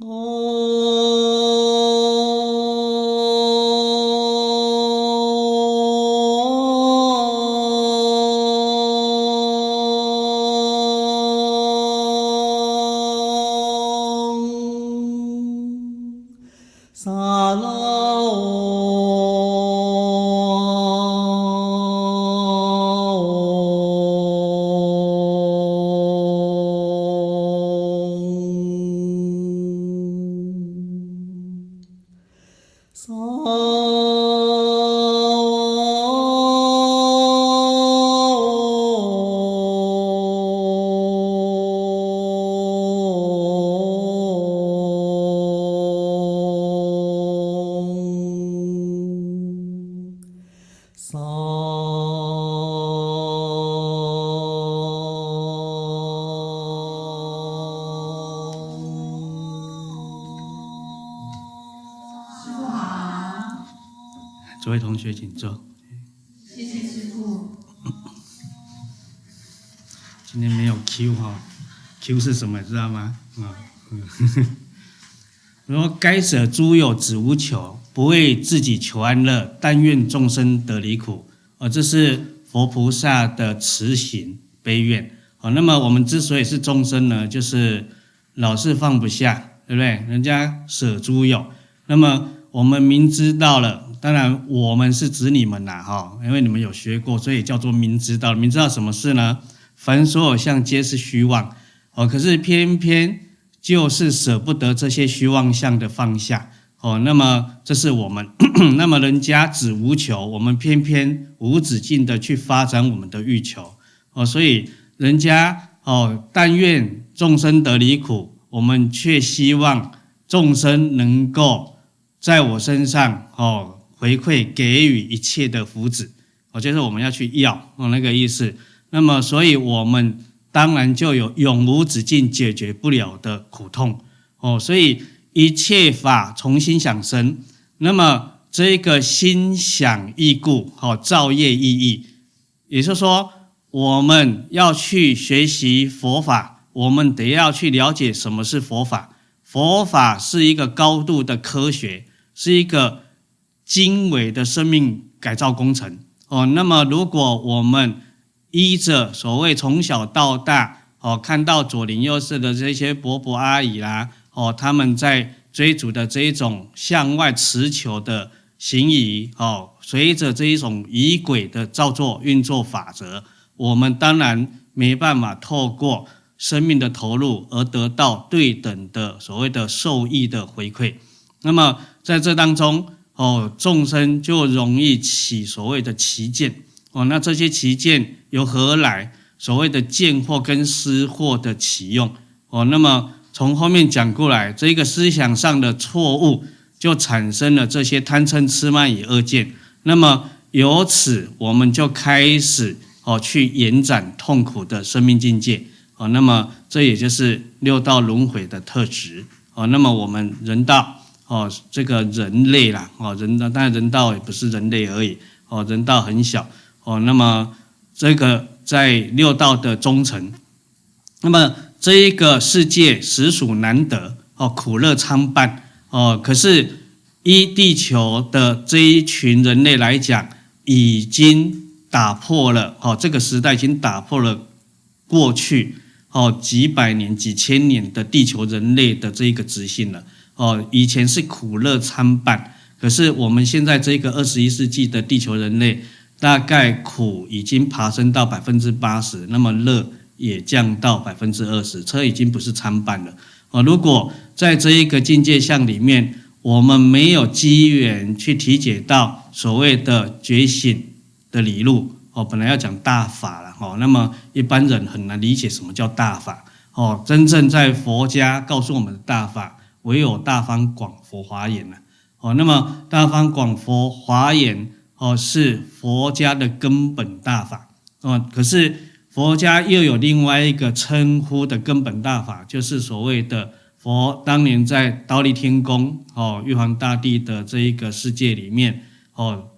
诸学，请坐。谢谢师傅。今天没有 Q 哈，Q 是什么？知道吗？啊，说该舍诸有，子无求，不为自己求安乐，但愿众生得离苦。啊，这是佛菩萨的慈行悲愿。啊，那么我们之所以是众生呢，就是老是放不下，对不对？人家舍诸有，那么我们明知道了。当然，我们是指你们呐，哈，因为你们有学过，所以叫做明知道。明知道什么事呢？凡所有相，皆是虚妄，哦，可是偏偏就是舍不得这些虚妄相的放下，哦，那么这是我们，那么人家只无求，我们偏偏无止境的去发展我们的欲求，哦，所以人家哦，但愿众生得离苦，我们却希望众生能够在我身上，哦。回馈给予一切的福祉，我就是我们要去要哦那个意思。那么，所以我们当然就有永无止境解决不了的苦痛哦。所以一切法从心想生，那么这个心想意故，好造业意义。也就是说，我们要去学习佛法，我们得要去了解什么是佛法。佛法是一个高度的科学，是一个。精微的生命改造工程哦，那么如果我们依着所谓从小到大哦，看到左邻右舍的这些伯伯阿姨啦哦，他们在追逐的这一种向外持求的行仪哦，随着这一种仪轨的造作运作法则，我们当然没办法透过生命的投入而得到对等的所谓的受益的回馈。那么在这当中。哦，众生就容易起所谓的奇见哦，那这些奇见由何而来？所谓的见或跟思惑的起用哦，那么从后面讲过来，这个思想上的错误就产生了这些贪嗔痴慢疑恶见，那么由此我们就开始哦去延展痛苦的生命境界哦，那么这也就是六道轮回的特质哦，那么我们人道。哦，这个人类啦，哦，人道，当然人道也不是人类而已，哦，人道很小，哦，那么这个在六道的中层，那么这一个世界实属难得，哦，苦乐参半，哦，可是依地球的这一群人类来讲，已经打破了，哦，这个时代已经打破了过去，哦，几百年、几千年的地球人类的这一个执行了。哦，以前是苦乐参半，可是我们现在这个二十一世纪的地球人类，大概苦已经爬升到百分之八十，那么乐也降到百分之二十，这已经不是参半了。哦，如果在这一个境界相里面，我们没有机缘去体解到所谓的觉醒的理路，哦，本来要讲大法了，哦，那么一般人很难理解什么叫大法，哦，真正在佛家告诉我们的大法。唯有大方广佛华严呐，哦，那么大方广佛华严哦，是佛家的根本大法哦。可是佛家又有另外一个称呼的根本大法，就是所谓的佛当年在忉利天宫哦，玉皇大帝的这一个世界里面哦，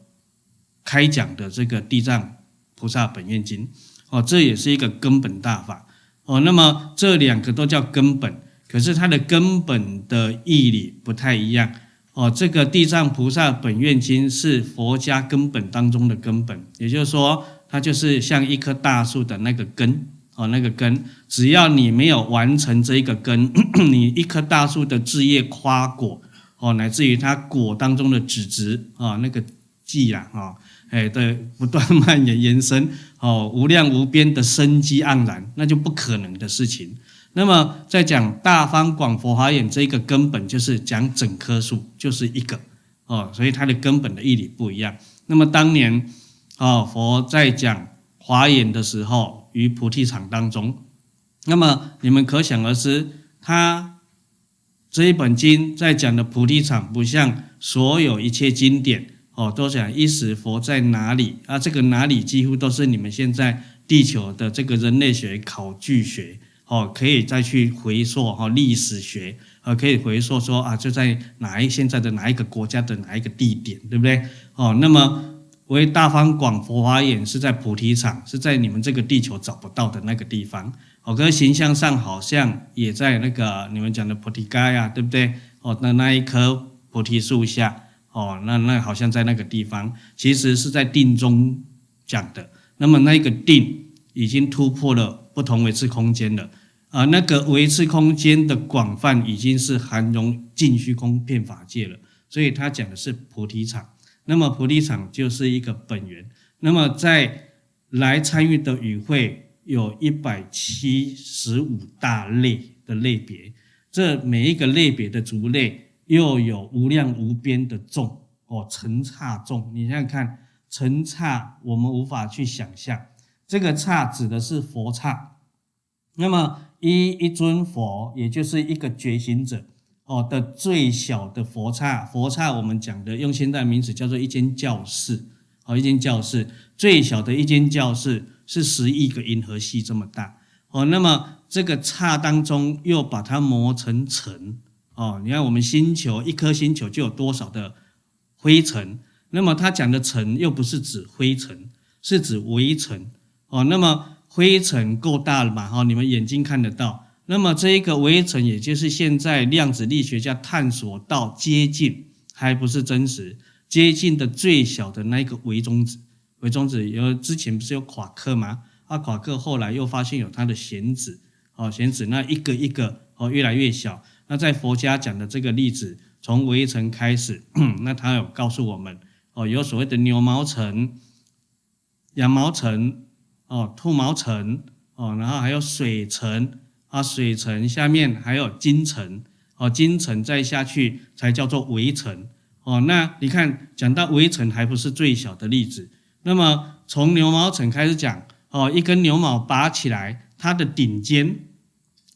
开讲的这个地藏菩萨本愿经哦，这也是一个根本大法哦。那么这两个都叫根本。可是它的根本的义理不太一样哦。这个《地藏菩萨本愿经》是佛家根本当中的根本，也就是说，它就是像一棵大树的那个根哦，那个根，只要你没有完成这一个根，你一棵大树的枝叶花果哦，乃至于它果当中的籽质啊，那个剂啊，哈，哎的不断蔓延延伸哦，无量无边的生机盎然，那就不可能的事情。那么，在讲大方广佛华严这一个根本，就是讲整棵树，就是一个哦，所以它的根本的义理不一样。那么当年哦，佛在讲华严的时候，于菩提场当中，那么你们可想而知，他这一本经在讲的菩提场，不像所有一切经典哦，都讲一时佛在哪里啊？这个哪里几乎都是你们现在地球的这个人类学考据学。哦，可以再去回溯哈历史学，呃，可以回溯说啊，就在哪一现在的哪一个国家的哪一个地点，对不对？哦，那么为大方广佛华严是在菩提场，是在你们这个地球找不到的那个地方。哦，可是形象上好像也在那个你们讲的菩提伽呀，对不对？哦，那那一棵菩提树下，哦，那那好像在那个地方，其实是在定中讲的。那么那个定已经突破了不同维次空间了。啊，那个维次空间的广泛已经是含容尽虚空遍法界了，所以他讲的是菩提场。那么菩提场就是一个本源。那么在来参与的与会有一百七十五大类的类别，这每一个类别的族类又有无量无边的众哦，成刹众。你想想看，成刹我们无法去想象，这个刹指的是佛刹。那么一一尊佛，也就是一个觉醒者哦的最小的佛刹，佛刹我们讲的用现代名词叫做一间教室哦，一间教室最小的一间教室是十亿个银河系这么大哦。那么这个刹当中又把它磨成尘哦，你看我们星球一颗星球就有多少的灰尘？那么他讲的尘又不是指灰尘，是指微尘哦。那么灰尘够大了嘛？哈，你们眼睛看得到。那么这一个微尘，也就是现在量子力学家探索到接近，还不是真实，接近的最小的那一个微中子。微中子有之前不是有夸克吗？啊，夸克后来又发现有它的弦子，哦，弦子那一个一个哦越来越小。那在佛家讲的这个例子，从微尘开始，那他有告诉我们哦，有所谓的牛毛尘、羊毛尘。哦，兔毛层哦，然后还有水层啊，水层下面还有金层哦，金层再下去才叫做微尘哦。那你看，讲到微尘还不是最小的例子。那么从牛毛层开始讲哦，一根牛毛拔起来，它的顶尖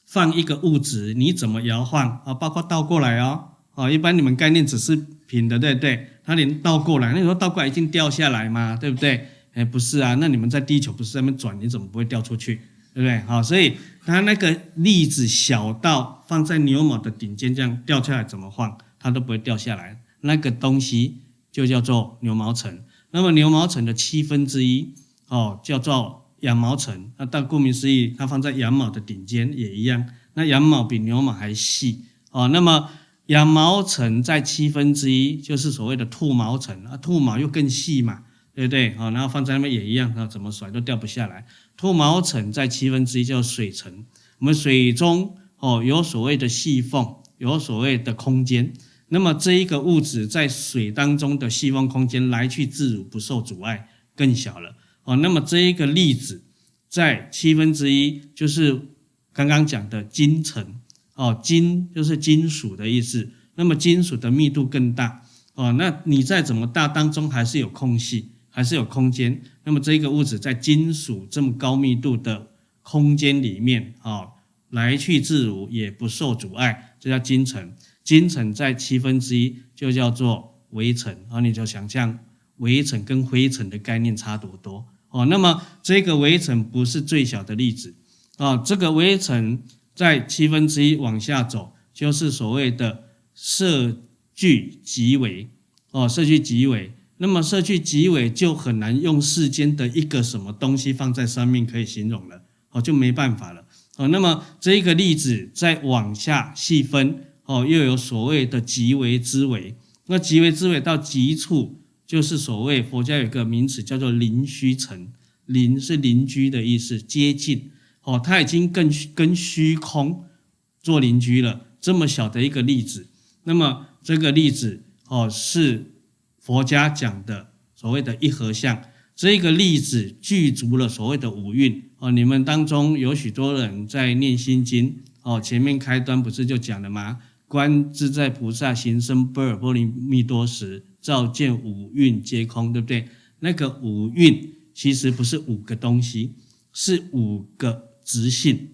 放一个物质，你怎么摇晃啊？包括倒过来哦，哦，一般你们概念只是平的，对不对？它连倒过来，那时候倒过来一定掉下来嘛，对不对？哎，不是啊，那你们在地球不是在那边转，你怎么不会掉出去，对不对？好，所以它那个粒子小到放在牛毛的顶尖这样掉下来，怎么晃它都不会掉下来。那个东西就叫做牛毛层。那么牛毛层的七分之一哦，叫做羊毛层。那但顾名思义，它放在羊毛的顶尖也一样。那羊毛比牛毛还细哦。那么羊毛层在七分之一，就是所谓的兔毛层啊，兔毛又更细嘛。对不对？好，然后放在那边也一样，那怎么甩都掉不下来。脱毛层在七分之一叫水层。我们水中哦有所谓的细缝，有所谓的空间。那么这一个物质在水当中的细缝空间来去自如，不受阻碍，更小了。哦，那么这一个粒子在七分之一，就是刚刚讲的金层。哦，金就是金属的意思。那么金属的密度更大。哦，那你再怎么大，当中还是有空隙。还是有空间，那么这个物质在金属这么高密度的空间里面啊，来去自如，也不受阻碍，这叫金层。金层在七分之一就叫做微尘，然后你就想象微尘跟灰尘的概念差多多哦。那么这个微尘不是最小的粒子啊，这个微尘在七分之一往下走，就是所谓的色聚极微哦，色聚极微。那么色聚极微就很难用世间的一个什么东西放在上面可以形容了，哦，就没办法了。哦，那么这一个例子再往下细分哦，又有所谓的极微之微，那极微之微到极处，就是所谓佛家有一个名词叫做邻虚尘，邻是邻居的意思，接近哦，它已经跟跟虚空做邻居了。这么小的一个例子，那么这个例子哦是佛家讲的所谓的一合相。这个例子具足了所谓的五蕴哦，你们当中有许多人在念心经哦，前面开端不是就讲了吗？观自在菩萨行深般若波罗蜜多时，照见五蕴皆空，对不对？那个五蕴其实不是五个东西，是五个质性。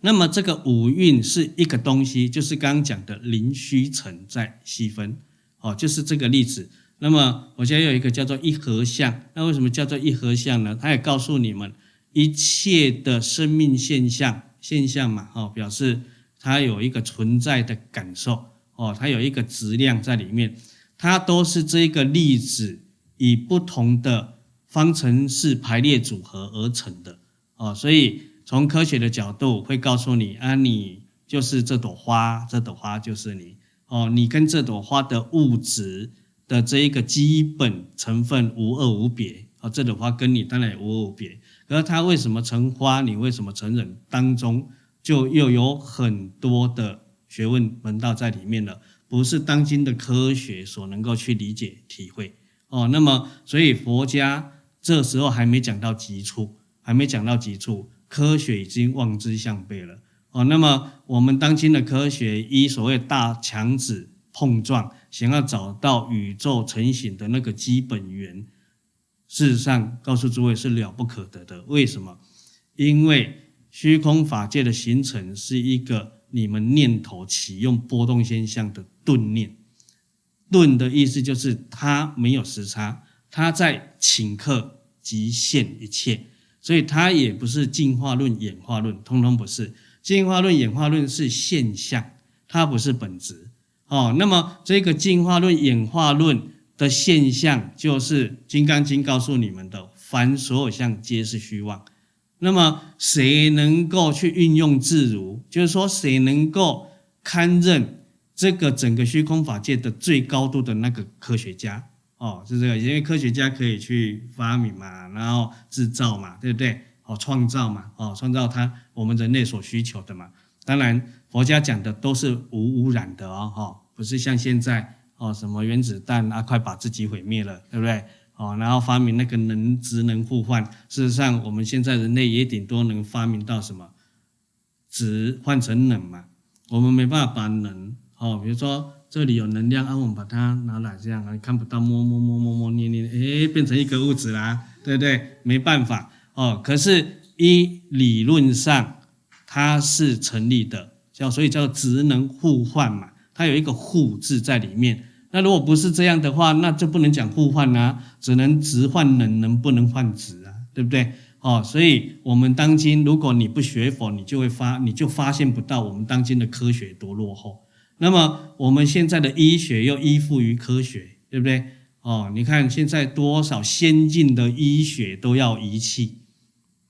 那么这个五蕴是一个东西，就是刚刚讲的灵虚尘再细分哦，就是这个例子。那么，我现在有一个叫做一合相。那为什么叫做一合相呢？它也告诉你们，一切的生命现象现象嘛，哦，表示它有一个存在的感受，哦，它有一个质量在里面，它都是这个粒子以不同的方程式排列组合而成的，哦，所以从科学的角度会告诉你，啊，你就是这朵花，这朵花就是你，哦，你跟这朵花的物质。的这一个基本成分无二无别啊，这朵花跟你当然也无二无别。可是它为什么成花？你为什么成人？当中就又有很多的学问门道在里面了，不是当今的科学所能够去理解体会哦。那么，所以佛家这时候还没讲到极处，还没讲到极处，科学已经望之项背了哦。那么，我们当今的科学一所谓大强子碰撞。想要找到宇宙成型的那个基本源，事实上告诉诸位是了不可得的。为什么？因为虚空法界的形成是一个你们念头启用波动现象的顿念。顿的意思就是它没有时差，它在顷刻即现一切，所以它也不是进化论、演化论，通通不是。进化论、演化论是现象，它不是本质。哦，那么这个进化论、演化论的现象，就是《金刚经》告诉你们的：凡所有相，皆是虚妄。那么谁能够去运用自如？就是说，谁能够堪任这个整个虚空法界的最高度的那个科学家？哦，是这个，因为科学家可以去发明嘛，然后制造嘛，对不对？哦，创造嘛，哦，创造他我们人类所需求的嘛。当然，佛家讲的都是无污染的哦，哈。不是像现在哦，什么原子弹啊，快把自己毁灭了，对不对？哦，然后发明那个能质能互换。事实上，我们现在人类也顶多能发明到什么质换成能嘛。我们没办法把能哦，比如说这里有能量，啊，我们把它拿来这样啊，看不到，摸摸摸摸摸捏捏，诶，变成一个物质啦，对不对？没办法哦。可是一理论上它是成立的，叫所以叫质能互换嘛。它有一个“互”字在里面，那如果不是这样的话，那就不能讲互换啊，只能直换能，能不能换质啊？对不对？哦，所以我们当今，如果你不学佛，你就会发，你就发现不到我们当今的科学多落后。那么我们现在的医学又依附于科学，对不对？哦，你看现在多少先进的医学都要仪器，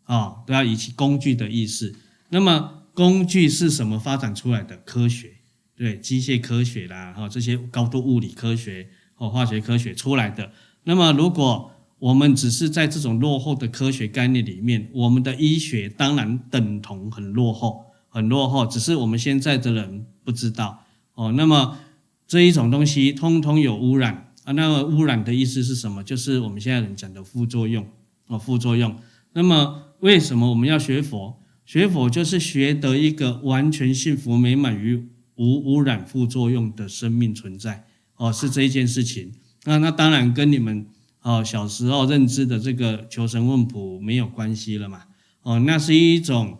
哦，都要仪器工具的意思。那么工具是什么发展出来的？科学。对，机械科学啦，哈，这些高度物理科学和化学科学出来的。那么，如果我们只是在这种落后的科学概念里面，我们的医学当然等同很落后，很落后。只是我们现在的人不知道哦。那么这一种东西通通有污染啊。那么污染的意思是什么？就是我们现在人讲的副作用哦，副作用。那么为什么我们要学佛？学佛就是学得一个完全幸福美满于。无污染副作用的生命存在，哦，是这一件事情。那那当然跟你们哦小时候认知的这个求神问卜没有关系了嘛。哦，那是一种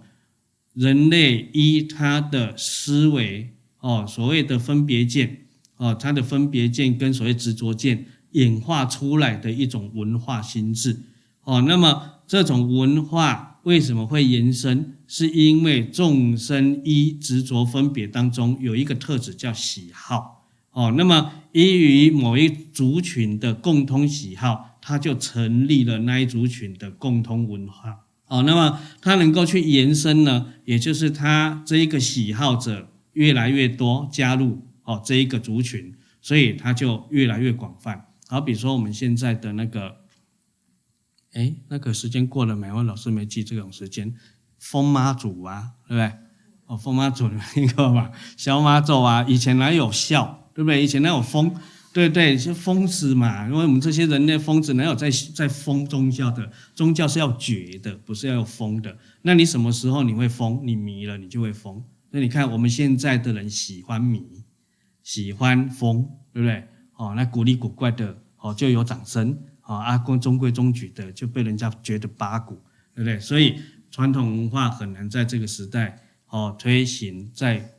人类依他的思维哦，所谓的分别见哦，他的分别见跟所谓执着见演化出来的一种文化心智哦。那么这种文化为什么会延伸？是因为众生依执着分别当中有一个特质叫喜好哦，那么依于某一族群的共通喜好，它就成立了那一族群的共通文化哦，那么他能够去延伸呢，也就是他这一个喜好者越来越多加入哦这一个族群，所以他就越来越广泛。好，比如说我们现在的那个，哎，那个时间过了没？我老师没记这种时间。疯妈祖啊，对不对？哦，疯妈祖你们听过吗？小妈祖啊，以前哪有孝，对不对？以前哪有疯？对对，是疯子嘛。因为我们这些人类疯子哪有在在疯宗教的？宗教是要绝的，不是要有疯的。那你什么时候你会疯？你迷了，你就会疯。那你看我们现在的人喜欢迷，喜欢疯，对不对？哦，那古里古怪的哦，就有掌声；哦，阿公中规中矩的，就被人家觉得八股，对不对？所以传统文化很难在这个时代哦推行再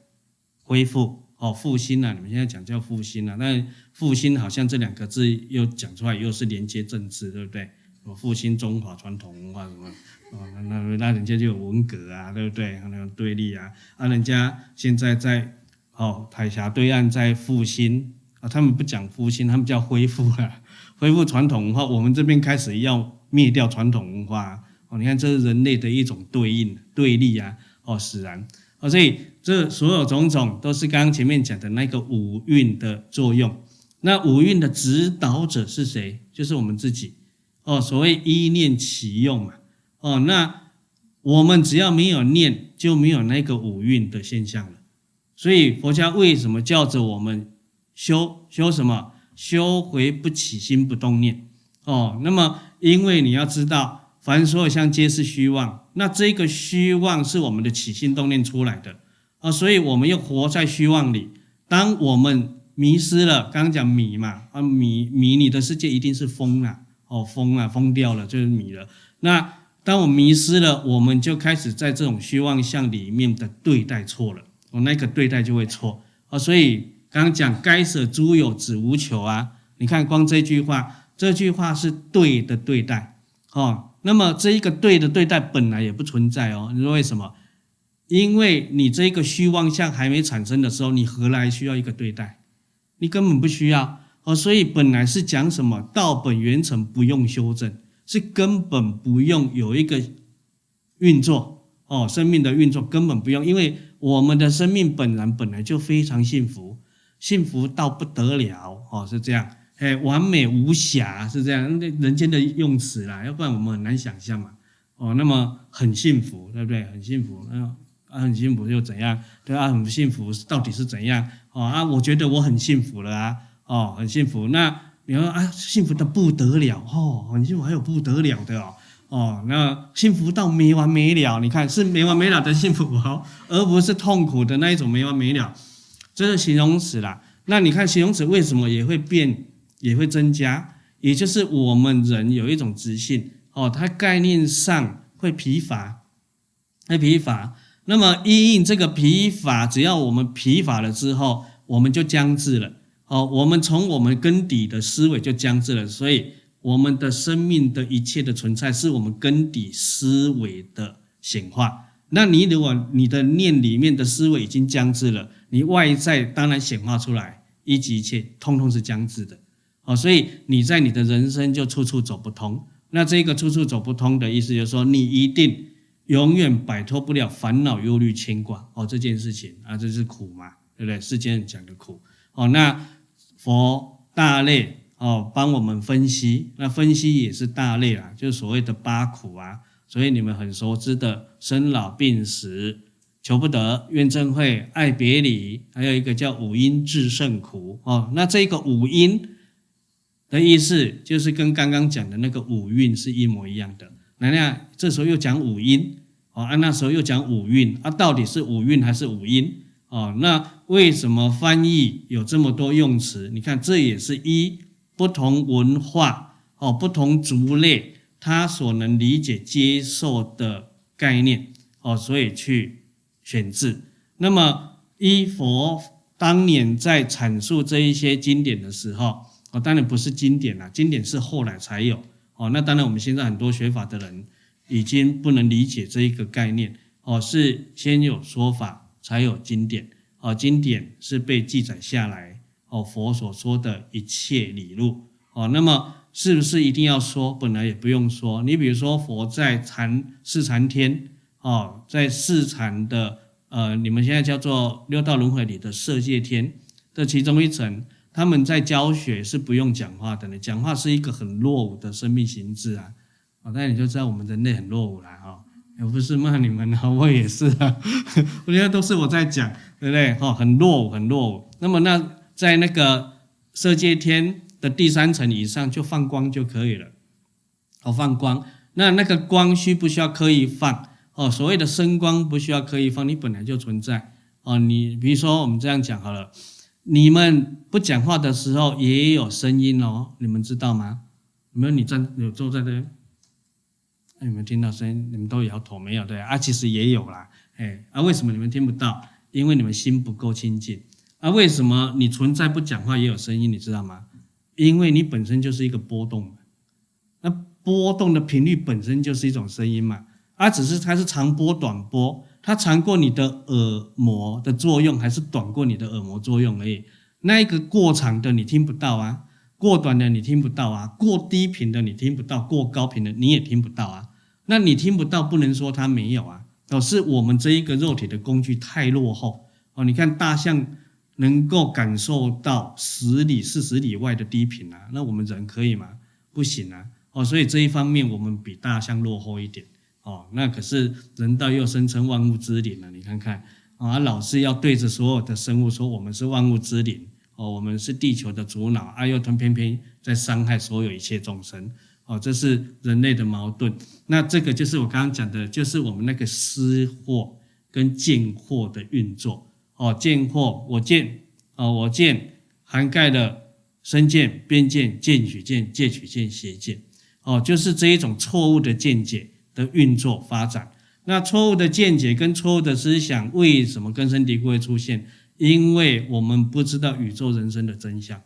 恢复哦复兴啊！你们现在讲叫复兴啊，那复兴好像这两个字又讲出来又是连接政治，对不对？哦，复兴中华传统文化什么？哦，那那那人家就有文革啊，对不对？那种对立啊，啊，人家现在在哦海峡对岸在复兴。啊，他们不讲复兴，他们叫恢复啊，恢复传统文化。我们这边开始要灭掉传统文化哦，你看这是人类的一种对应对立啊，哦，使然哦，所以这所有种种都是刚刚前面讲的那个五蕴的作用。那五蕴的指导者是谁？就是我们自己哦。所谓一念起用嘛，哦，那我们只要没有念，就没有那个五蕴的现象了。所以佛家为什么叫着我们？修修什么？修回不起心不动念哦。那么，因为你要知道，凡所有相皆是虚妄，那这个虚妄是我们的起心动念出来的啊、所以我们又活在虚妄里。当我们迷失了，刚刚讲迷嘛啊，迷迷你的世界一定是疯了哦，疯了，疯掉了就是迷了。那当我迷失了，我们就开始在这种虚妄相里面的对待错了，哦，那个对待就会错啊、所以。刚刚讲该舍诸有，子无求啊！你看光这句话，这句话是对的对待哦。那么这一个对的对待本来也不存在哦。你说为什么？因为你这个虚妄相还没产生的时候，你何来需要一个对待？你根本不需要哦。所以本来是讲什么道本原成，不用修正，是根本不用有一个运作哦。生命的运作根本不用，因为我们的生命本然本来就非常幸福。幸福到不得了哦，是这样，哎，完美无瑕是这样，那人间的用词啦，要不然我们很难想象嘛，哦，那么很幸福，对不对？很幸福，嗯，啊，很幸福又怎样？对啊，很幸福到底是怎样？哦啊，我觉得我很幸福了啊，哦，很幸福。那你说啊，幸福的不得了哦，很幸福还有不得了的哦，哦，那幸福到没完没了，你看是没完没了的幸福哦，而不是痛苦的那一种没完没了。这是形容词啦，那你看形容词为什么也会变，也会增加？也就是我们人有一种直性哦，它概念上会疲乏，会疲乏。那么因应这个疲乏，只要我们疲乏了之后，我们就僵滞了。哦，我们从我们根底的思维就僵滞了，所以我们的生命的一切的存在，是我们根底思维的显化。那你如果你的念里面的思维已经僵滞了，你外在当然显化出来，一即一切通通是将至的，哦，所以你在你的人生就处处走不通。那这个处处走不通的意思就是说，你一定永远摆脱不了烦恼、忧虑、牵挂，哦，这件事情啊，这是苦嘛，对不对？世间人讲的苦，哦，那佛大类哦，帮我们分析，那分析也是大类啊，就是所谓的八苦啊。所以你们很熟知的生老病死、求不得、怨憎会、爱别离，还有一个叫五阴炽盛苦哦。那这个五阴的意思，就是跟刚刚讲的那个五蕴是一模一样的。那那这时候又讲五阴，啊那时候又讲五蕴啊，到底是五蕴还是五阴哦？那为什么翻译有这么多用词？你看，这也是一不同文化哦，不同族类。他所能理解、接受的概念，哦，所以去选字。那么，依佛当年在阐述这一些经典的时候，哦，当然不是经典啦，经典是后来才有。哦，那当然我们现在很多学法的人已经不能理解这一个概念。哦，是先有说法，才有经典。哦，经典是被记载下来，哦，佛所说的一切理路。哦，那么。是不是一定要说？本来也不用说。你比如说，佛在禅是禅天哦，在四禅的呃，你们现在叫做六道轮回里的色界天的其中一层，他们在教学是不用讲话的呢。讲话是一个很落伍的生命形式啊。哦，那你就知道我们人类很落伍了哈。也不是骂你们啊，我也是啊。我觉得都是我在讲，对不对？哈，很落伍，很落伍。那么那在那个色界天。的第三层以上就放光就可以了，哦，放光，那那个光需不需要刻意放？哦，所谓的声光不需要刻意放，你本来就存在。哦，你比如说我们这样讲好了，你们不讲话的时候也有声音哦，你们知道吗？有没有？你站有坐在这，有没有听到声音，你们都摇头没有？对啊，其实也有啦，哎，啊，为什么你们听不到？因为你们心不够清净。啊，为什么你存在不讲话也有声音？你知道吗？因为你本身就是一个波动，那波动的频率本身就是一种声音嘛，啊，只是它是长波短波，它长过你的耳膜的作用，还是短过你的耳膜作用而已。那一个过长的你听不到啊，过短的你听不到啊，过低频的你听不到，过高频的你也听不到啊。那你听不到，不能说它没有啊，哦是我们这一个肉体的工具太落后哦。你看大象。能够感受到十里、四十里外的低频啊，那我们人可以吗？不行啊！哦，所以这一方面我们比大象落后一点哦。那可是人道又声称万物之灵了，你看看啊，老是要对着所有的生物说我们是万物之灵哦，我们是地球的主脑，啊，又偏偏在伤害所有一切众生哦，这是人类的矛盾。那这个就是我刚刚讲的，就是我们那个私货跟贱货的运作。哦，贱货，我见，哦，我见涵盖了身贱、边贱、见取贱、戒取贱、邪贱，哦，就是这一种错误的见解的运作发展。那错误的见解跟错误的思想，为什么根深蒂固会出现？因为我们不知道宇宙人生的真相。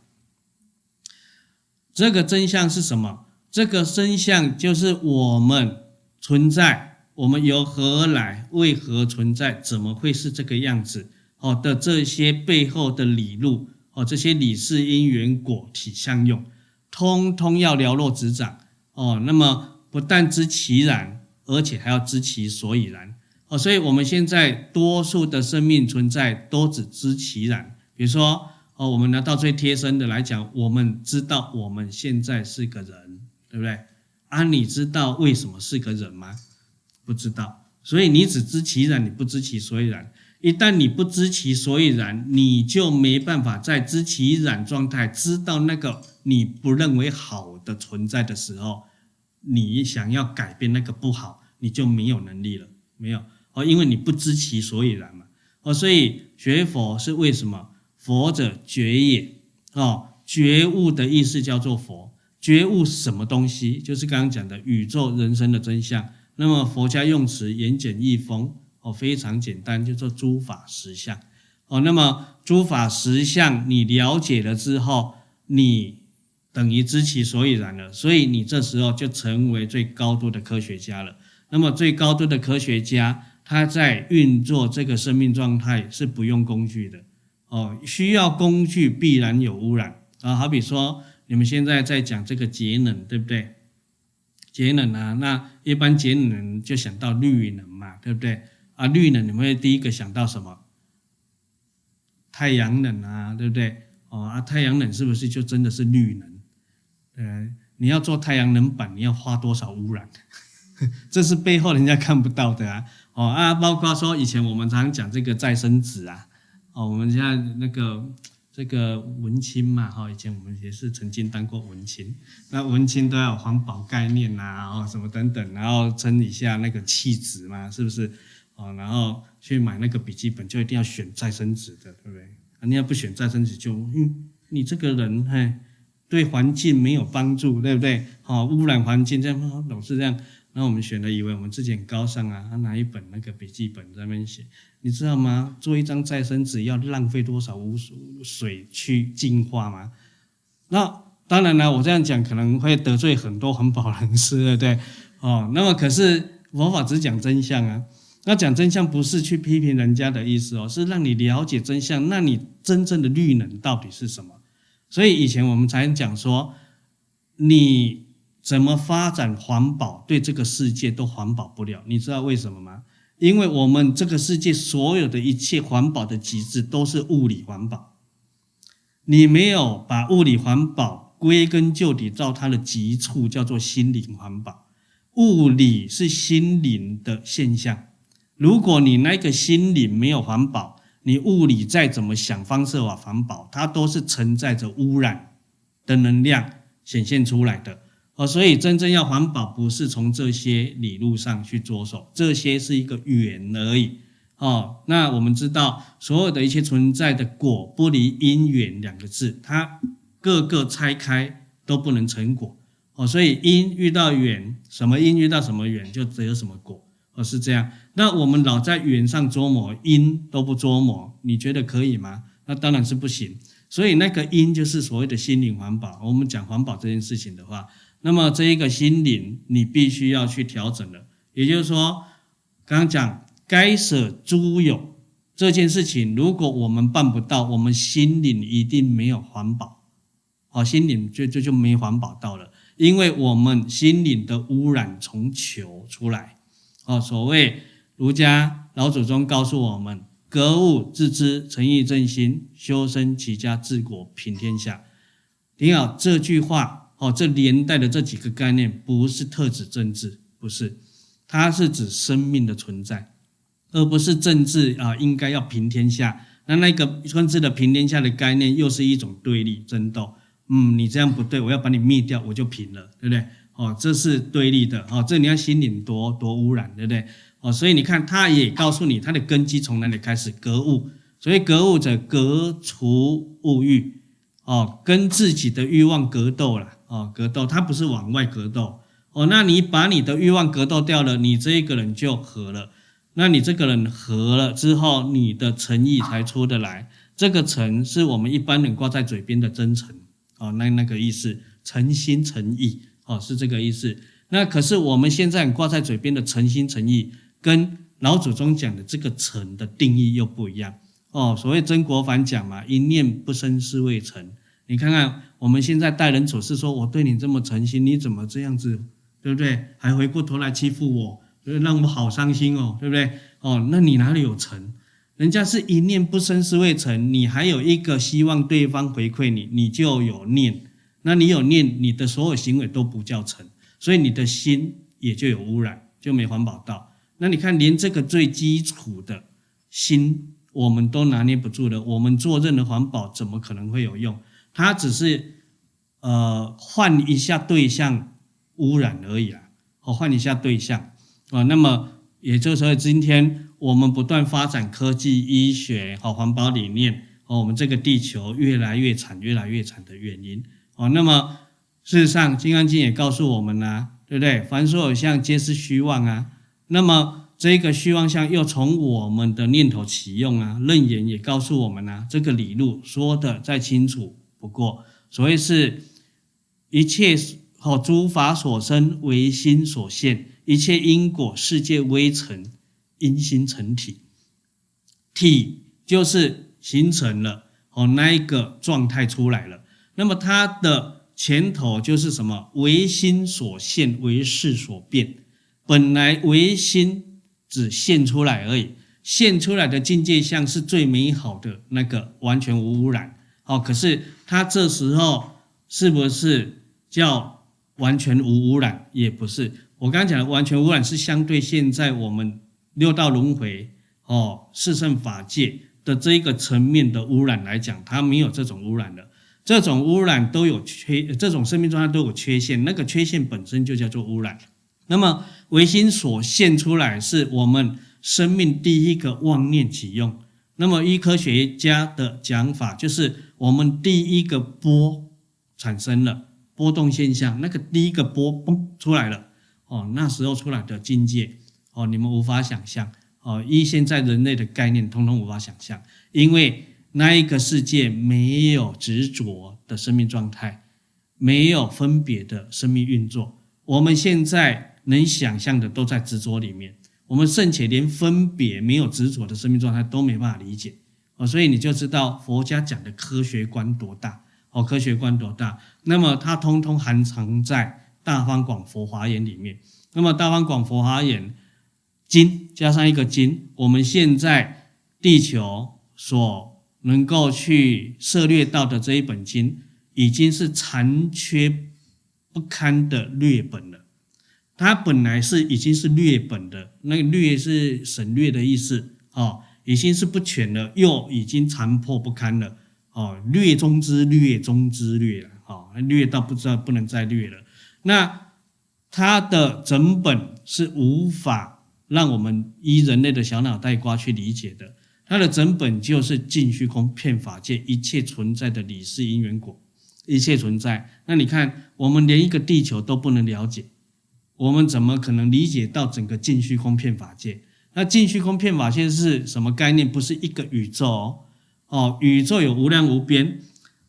这个真相是什么？这个真相就是我们存在，我们由何而来？为何存在？怎么会是这个样子？哦的这些背后的理路，哦这些理事因缘果体相用，通通要了若指掌哦。那么不但知其然，而且还要知其所以然哦。所以我们现在多数的生命存在都只知其然。比如说哦，我们拿到最贴身的来讲，我们知道我们现在是个人，对不对？啊，你知道为什么是个人吗？不知道。所以你只知其然，你不知其所以然。一旦你不知其所以然，你就没办法在知其然状态知道那个你不认为好的存在的时候，你想要改变那个不好，你就没有能力了。没有哦，因为你不知其所以然嘛。哦，所以学佛是为什么？佛者觉也。哦，觉悟的意思叫做佛。觉悟什么东西？就是刚刚讲的宇宙人生的真相。那么佛家用词言简意丰。哦，非常简单，就做诸法实相。哦，那么诸法实相你了解了之后，你等于知其所以然了，所以你这时候就成为最高度的科学家了。那么最高度的科学家，他在运作这个生命状态是不用工具的。哦，需要工具必然有污染啊。好比说你们现在在讲这个节能，对不对？节能啊，那一般节能就想到绿能嘛，对不对？啊，绿能你们会第一个想到什么？太阳能啊，对不对？哦啊，太阳能是不是就真的是绿能？呃，你要做太阳能板，你要花多少污染？这是背后人家看不到的啊。哦啊，包括说以前我们常讲这个再生纸啊，哦，我们现在那个这个文青嘛，哈，以前我们也是曾经当过文青，那文青都要环保概念呐啊，哦，什么等等，然后称一下那个气质嘛，是不是？哦，然后去买那个笔记本，就一定要选再生纸的，对不对？啊，你要不选再生纸，就嗯，你这个人嘿，对环境没有帮助，对不对？好，污染环境，这样总是这样。那我们选了，以为我们自己很高尚啊，他拿一本那个笔记本在那边写，你知道吗？做一张再生纸要浪费多少污水去净化吗？那当然了，我这样讲可能会得罪很多环保人士，对不对？哦，那么可是佛法只讲真相啊。那讲真相不是去批评人家的意思哦，是让你了解真相。那你真正的绿能到底是什么？所以以前我们才讲说，你怎么发展环保，对这个世界都环保不了。你知道为什么吗？因为我们这个世界所有的一切环保的极致都是物理环保，你没有把物理环保归根究底到它的极处，叫做心灵环保。物理是心灵的现象，如果你那个心灵没有环保，你物理再怎么想方设法环保，它都是存在着污染的能量显现出来的。哦，所以真正要环保，不是从这些理路上去着手，这些是一个缘而已。哦，那我们知道，所有的一切存在的果，不离因缘两个字，它各个拆开都不能成果。哦，所以因遇到缘，什么因遇到什么缘，就只有什么果。哦，是这样。那我们老在缘上琢磨，因都不琢磨，你觉得可以吗？那当然是不行。所以那个因就是所谓的心灵环保。我们讲环保这件事情的话，那么这一个心灵你必须要去调整了。也就是说，刚刚讲该舍诸有这件事情，如果我们办不到，我们心灵一定没有环保。好，心灵就就就没环保到了。因为我们心灵的污染从求出来，哦，所谓儒家老祖宗告诉我们：格物致知，诚意正心，修身齐家治国平天下。听好这句话，哦，这连带的这几个概念，不是特指政治，不是，它是指生命的存在，而不是政治啊，应该要平天下。那那个政治的平天下的概念，又是一种对立争斗。嗯，你这样不对，我要把你灭掉，我就平了，对不对？哦，这是对立的，哦，这你要心灵多多污染，对不对？哦，所以你看，他也告诉你，他的根基从哪里开始？格物，所以格物者，格除物欲，哦，跟自己的欲望格斗了，哦，格斗，他不是往外格斗，哦，那你把你的欲望格斗掉了，你这一个人就和了，那你这个人和了之后，你的诚意才出得来，这个诚是我们一般人挂在嘴边的真诚。哦，那那个意思，诚心诚意，哦，是这个意思。那可是我们现在挂在嘴边的诚心诚意，跟老祖宗讲的这个诚的定义又不一样。哦，所谓曾国藩讲嘛，一念不生是未成。你看看我们现在待人处事，说我对你这么诚心，你怎么这样子，对不对？还回过头来欺负我，让我们好伤心哦，对不对？哦，那你哪里有诚？人家是一念不生是未成，你还有一个希望对方回馈你，你就有念。那你有念，你的所有行为都不叫成，所以你的心也就有污染，就没环保到。那你看，连这个最基础的心，我们都拿捏不住的。我们做任何环保，怎么可能会有用？它只是呃换一下对象污染而已啊，哦，换一下对象啊。那么也就是说，今天。我们不断发展科技、医学和环保理念，哦，我们这个地球越来越惨、越来越惨的原因，哦，那么事实上，《金刚经》也告诉我们呢，对不对？凡所有相，皆是虚妄啊。那么这个虚妄相又从我们的念头起用啊。楞严也告诉我们呢，这个理路说的再清楚不过。所谓是一切和诸法所生唯心所现，一切因果世界微尘。因心成体，体就是形成了哦，那一个状态出来了。那么它的前头就是什么？唯心所现，唯识所变。本来唯心只现出来而已，现出来的境界相是最美好的那个，完全无污染。哦，可是它这时候是不是叫完全无污染？也不是。我刚才讲的完全污染是相对现在我们。六道轮回，哦，四圣法界的这一个层面的污染来讲，它没有这种污染的，这种污染都有缺，这种生命状态都有缺陷，那个缺陷本身就叫做污染。那么唯心所现出来，是我们生命第一个妄念起用。那么医科学家的讲法，就是我们第一个波产生了波动现象，那个第一个波嘣出来了，哦，那时候出来的境界。哦，你们无法想象哦，依现在人类的概念，通通无法想象，因为那一个世界没有执着的生命状态，没有分别的生命运作。我们现在能想象的都在执着里面，我们甚且连分别没有执着的生命状态都没办法理解哦，所以你就知道佛家讲的科学观多大哦，科学观多大？那么它通通含藏在《大方广佛华严》里面。那么《大方广佛华严》经加上一个经，我们现在地球所能够去涉猎到的这一本经，已经是残缺不堪的劣本了。它本来是已经是劣本的，那个劣是省略的意思哦，已经是不全了，又已经残破不堪了哦，劣中之劣中之劣了，哦，劣到不知道不能再劣了。那它的整本是无法让我们依人类的小脑袋瓜去理解的，它的整本就是尽虚空遍法界一切存在的理事因缘果，一切存在。那你看，我们连一个地球都不能了解。我们怎么可能理解到整个尽虚空遍法界？那尽虚空遍法界是什么概念？不是一个宇宙哦，哦，宇宙有无量无边，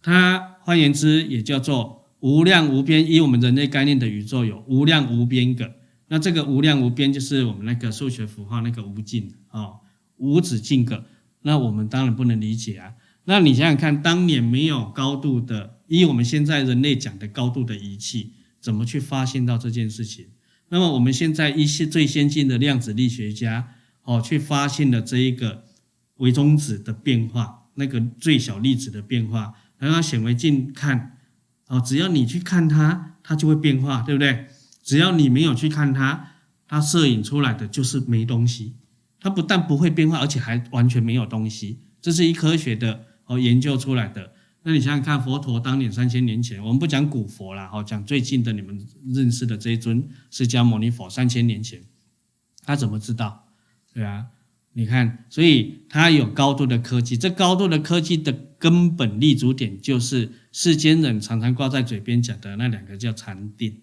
它换言之也叫做无量无边。以我们人类概念的宇宙有无量无边个，那这个无量无边就是我们那个数学符号那个无尽哦，无止境的。那我们当然不能理解啊。那你想想看，当年没有高度的，以我们现在人类讲的高度的仪器，怎么去发现到这件事情？那么我们现在一些最先进的量子力学家哦，去发现了这一个微中子的变化，那个最小粒子的变化，然后显微镜看哦，只要你去看它，它就会变化，对不对？只要你没有去看它，它摄影出来的就是没东西。它不但不会变化，而且还完全没有东西。这是一科学的哦研究出来的。那你想想看，佛陀当年三千年前，我们不讲古佛啦，好讲最近的你们认识的这一尊释迦牟尼佛，三千年前，他怎么知道？对啊，你看，所以他有高度的科技，这高度的科技的根本立足点就是世间人常常挂在嘴边讲的那两个叫禅定。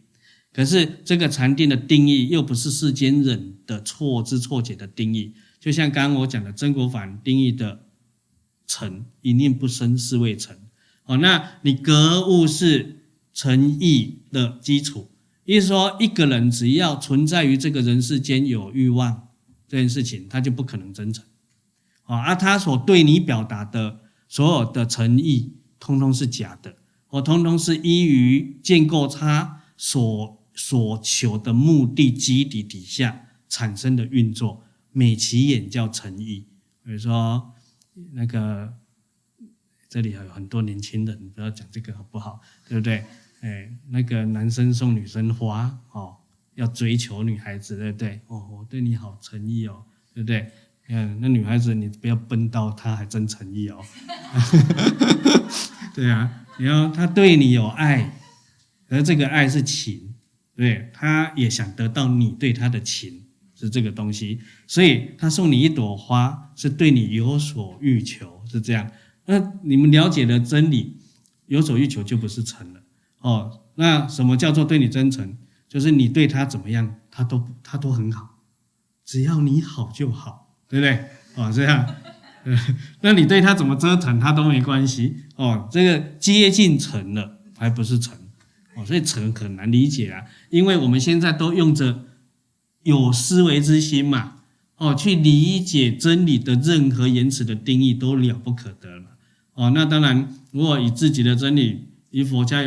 可是这个禅定的定义又不是世间人的错知错解的定义，就像刚刚我讲的曾国藩定义的诚，一念不生是谓诚。哦，那你格物是诚意的基础，意思说一个人只要存在于这个人世间有欲望这件事情，他就不可能真诚。啊，而他所对你表达的所有的诚意，通通是假的，或通通是依于建构他所所求的目的基底底下产生的运作，美其言叫诚意。比如说那个。这里还有很多年轻人，不要讲这个好不好？对不对？哎，那个男生送女生花哦，要追求女孩子，对不对？哦，我对你好诚意哦，对不对？嗯，那女孩子你不要奔到她还真诚意哦。对啊，你要他对你有爱，而这个爱是情，对，他也想得到你对他的情，是这个东西，所以他送你一朵花是对你有所欲求，是这样。那你们了解的真理，有所欲求就不是诚了哦。那什么叫做对你真诚？就是你对他怎么样，他都他都很好，只要你好就好，对不对？哦，这样，那你对他怎么折腾，他都没关系哦。这个接近诚了，还不是诚哦。所以诚很难理解啊，因为我们现在都用着有思维之心嘛，哦，去理解真理的任何言辞的定义都了不可得了。哦，那当然，如果以自己的真理，以佛家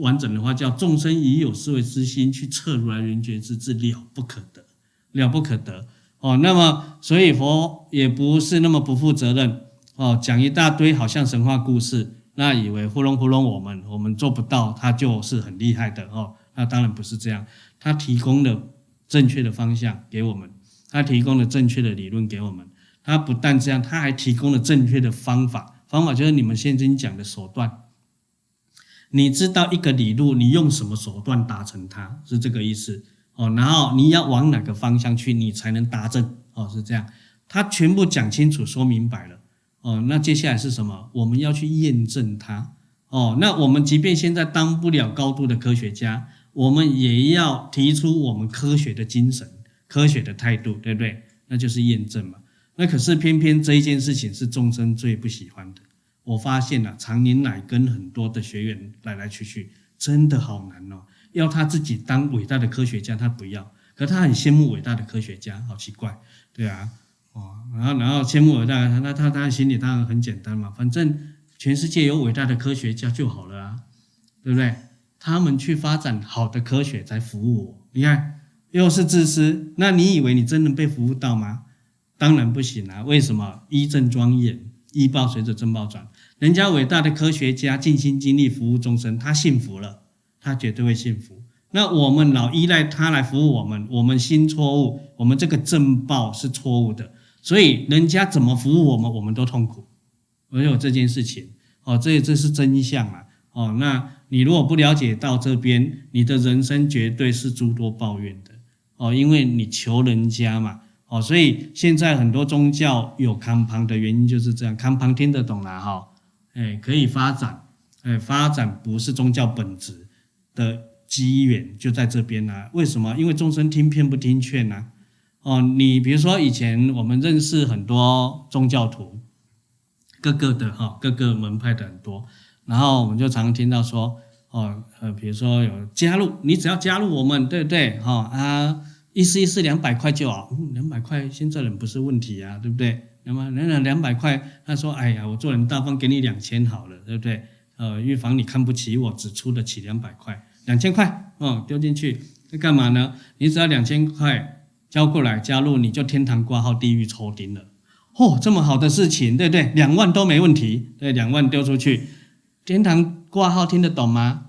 完整的话，叫众生以有思维之心去测如来圆觉之智，了不可得，了不可得。哦，那么所以佛也不是那么不负责任。哦，讲一大堆好像神话故事，那以为糊弄糊弄我们，我们做不到，他就是很厉害的。哦，那当然不是这样，他提供了正确的方向给我们，他提供了正确的理论给我们，他不但这样，他还提供了正确的方法。方法就是你们现在讲的手段，你知道一个理路，你用什么手段达成它，是这个意思哦。然后你要往哪个方向去，你才能达成哦，是这样。他全部讲清楚、说明白了哦。那接下来是什么？我们要去验证它哦。那我们即便现在当不了高度的科学家，我们也要提出我们科学的精神、科学的态度，对不对？那就是验证嘛。那可是偏偏这一件事情是众生最不喜欢的。我发现了、啊，常年来跟很多的学员来来去去，真的好难哦。要他自己当伟大的科学家，他不要；可他很羡慕伟大的科学家，好奇怪，对啊，哦，然后然后羡慕伟大，那他他心里当然很简单嘛，反正全世界有伟大的科学家就好了啊，对不对？他们去发展好的科学才服务我。你看，又是自私，那你以为你真能被服务到吗？当然不行啊！为什么？医正庄严，医报随着政报转。人家伟大的科学家尽心尽力服务众生，他幸福了，他绝对会幸福。那我们老依赖他来服务我们，我们心错误，我们这个正报是错误的，所以人家怎么服务我们，我们都痛苦。没有这件事情哦，这这是真相啊？哦，那你如果不了解到这边，你的人生绝对是诸多抱怨的哦，因为你求人家嘛。哦，所以现在很多宗教有康旁的原因就是这样，康旁听得懂了哈，哎，可以发展，哎，发展不是宗教本质的机缘就在这边呢。为什么？因为众生听骗不听劝呢？哦，你比如说以前我们认识很多宗教徒，各个的哈，各个门派的很多，然后我们就常听到说，哦，呃，比如说有加入，你只要加入我们，对不对？哈啊。一次一次两百块就好，嗯，两百块现在人不是问题啊，对不对？那么那两百块，他说，哎呀，我做人大方，给你两千好了，对不对？呃，预防你看不起我，只出得起两百块，两千块，哦，丢进去，那干嘛呢？你只要两千块交过来加入，你就天堂挂号，地狱抽钉了。嚯、哦，这么好的事情，对不对？两万都没问题，对，两万丢出去，天堂挂号听得懂吗？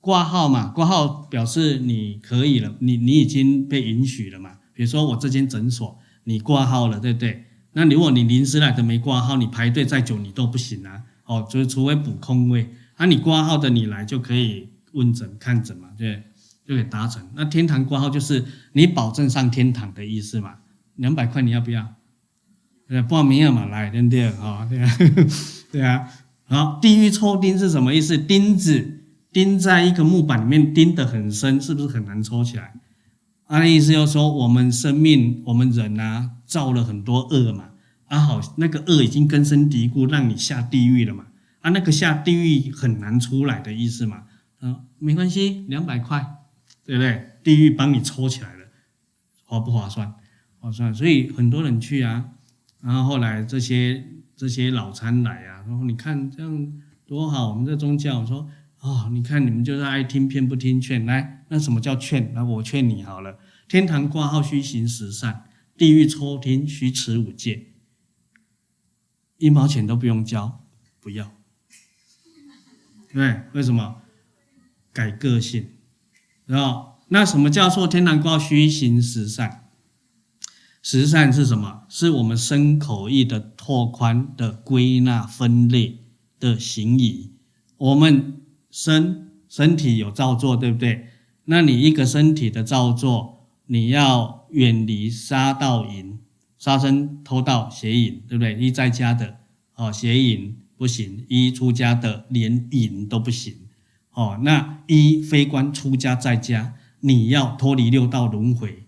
挂号嘛，挂号表示你可以了，你你已经被允许了嘛。比如说我这间诊所，你挂号了，对不对？那如果你临时来的没挂号，你排队再久你都不行啊。哦，就是除非补空位，啊，你挂号的你来就可以问诊看诊嘛，对，就给达成。那天堂挂号就是你保证上天堂的意思嘛。两百块你要不要？呃，报名要嘛，来，对不对？啊，对啊，对啊。好，地狱抽钉是什么意思？钉子。钉在一个木板里面，钉得很深，是不是很难抽起来？啊，那意思就是说，我们生命，我们人啊，造了很多恶嘛，啊好，那个恶已经根深蒂固，让你下地狱了嘛，啊那个下地狱很难出来的意思嘛，啊没关系，两百块，对不对？地狱帮你抽起来了，划不划算？划算，所以很多人去啊，然后后来这些这些老参来啊，然后你看这样多好，我们这宗教说。哦，你看你们就是爱听骗不听劝，来，那什么叫劝？那我劝你好了，天堂挂号须行十善，地狱抽听须持五戒，一毛钱都不用交，不要，对，为什么？改个性，然后那什么叫做天堂挂号须行十善？十善是什么？是我们身口意的拓宽的归纳分类的行仪，我们。身身体有造作，对不对？那你一个身体的造作，你要远离杀盗淫、杀生、偷盗、邪淫，对不对？一在家的哦，邪淫不行；一出家的，连淫都不行。哦，那一非官出家在家，你要脱离六道轮回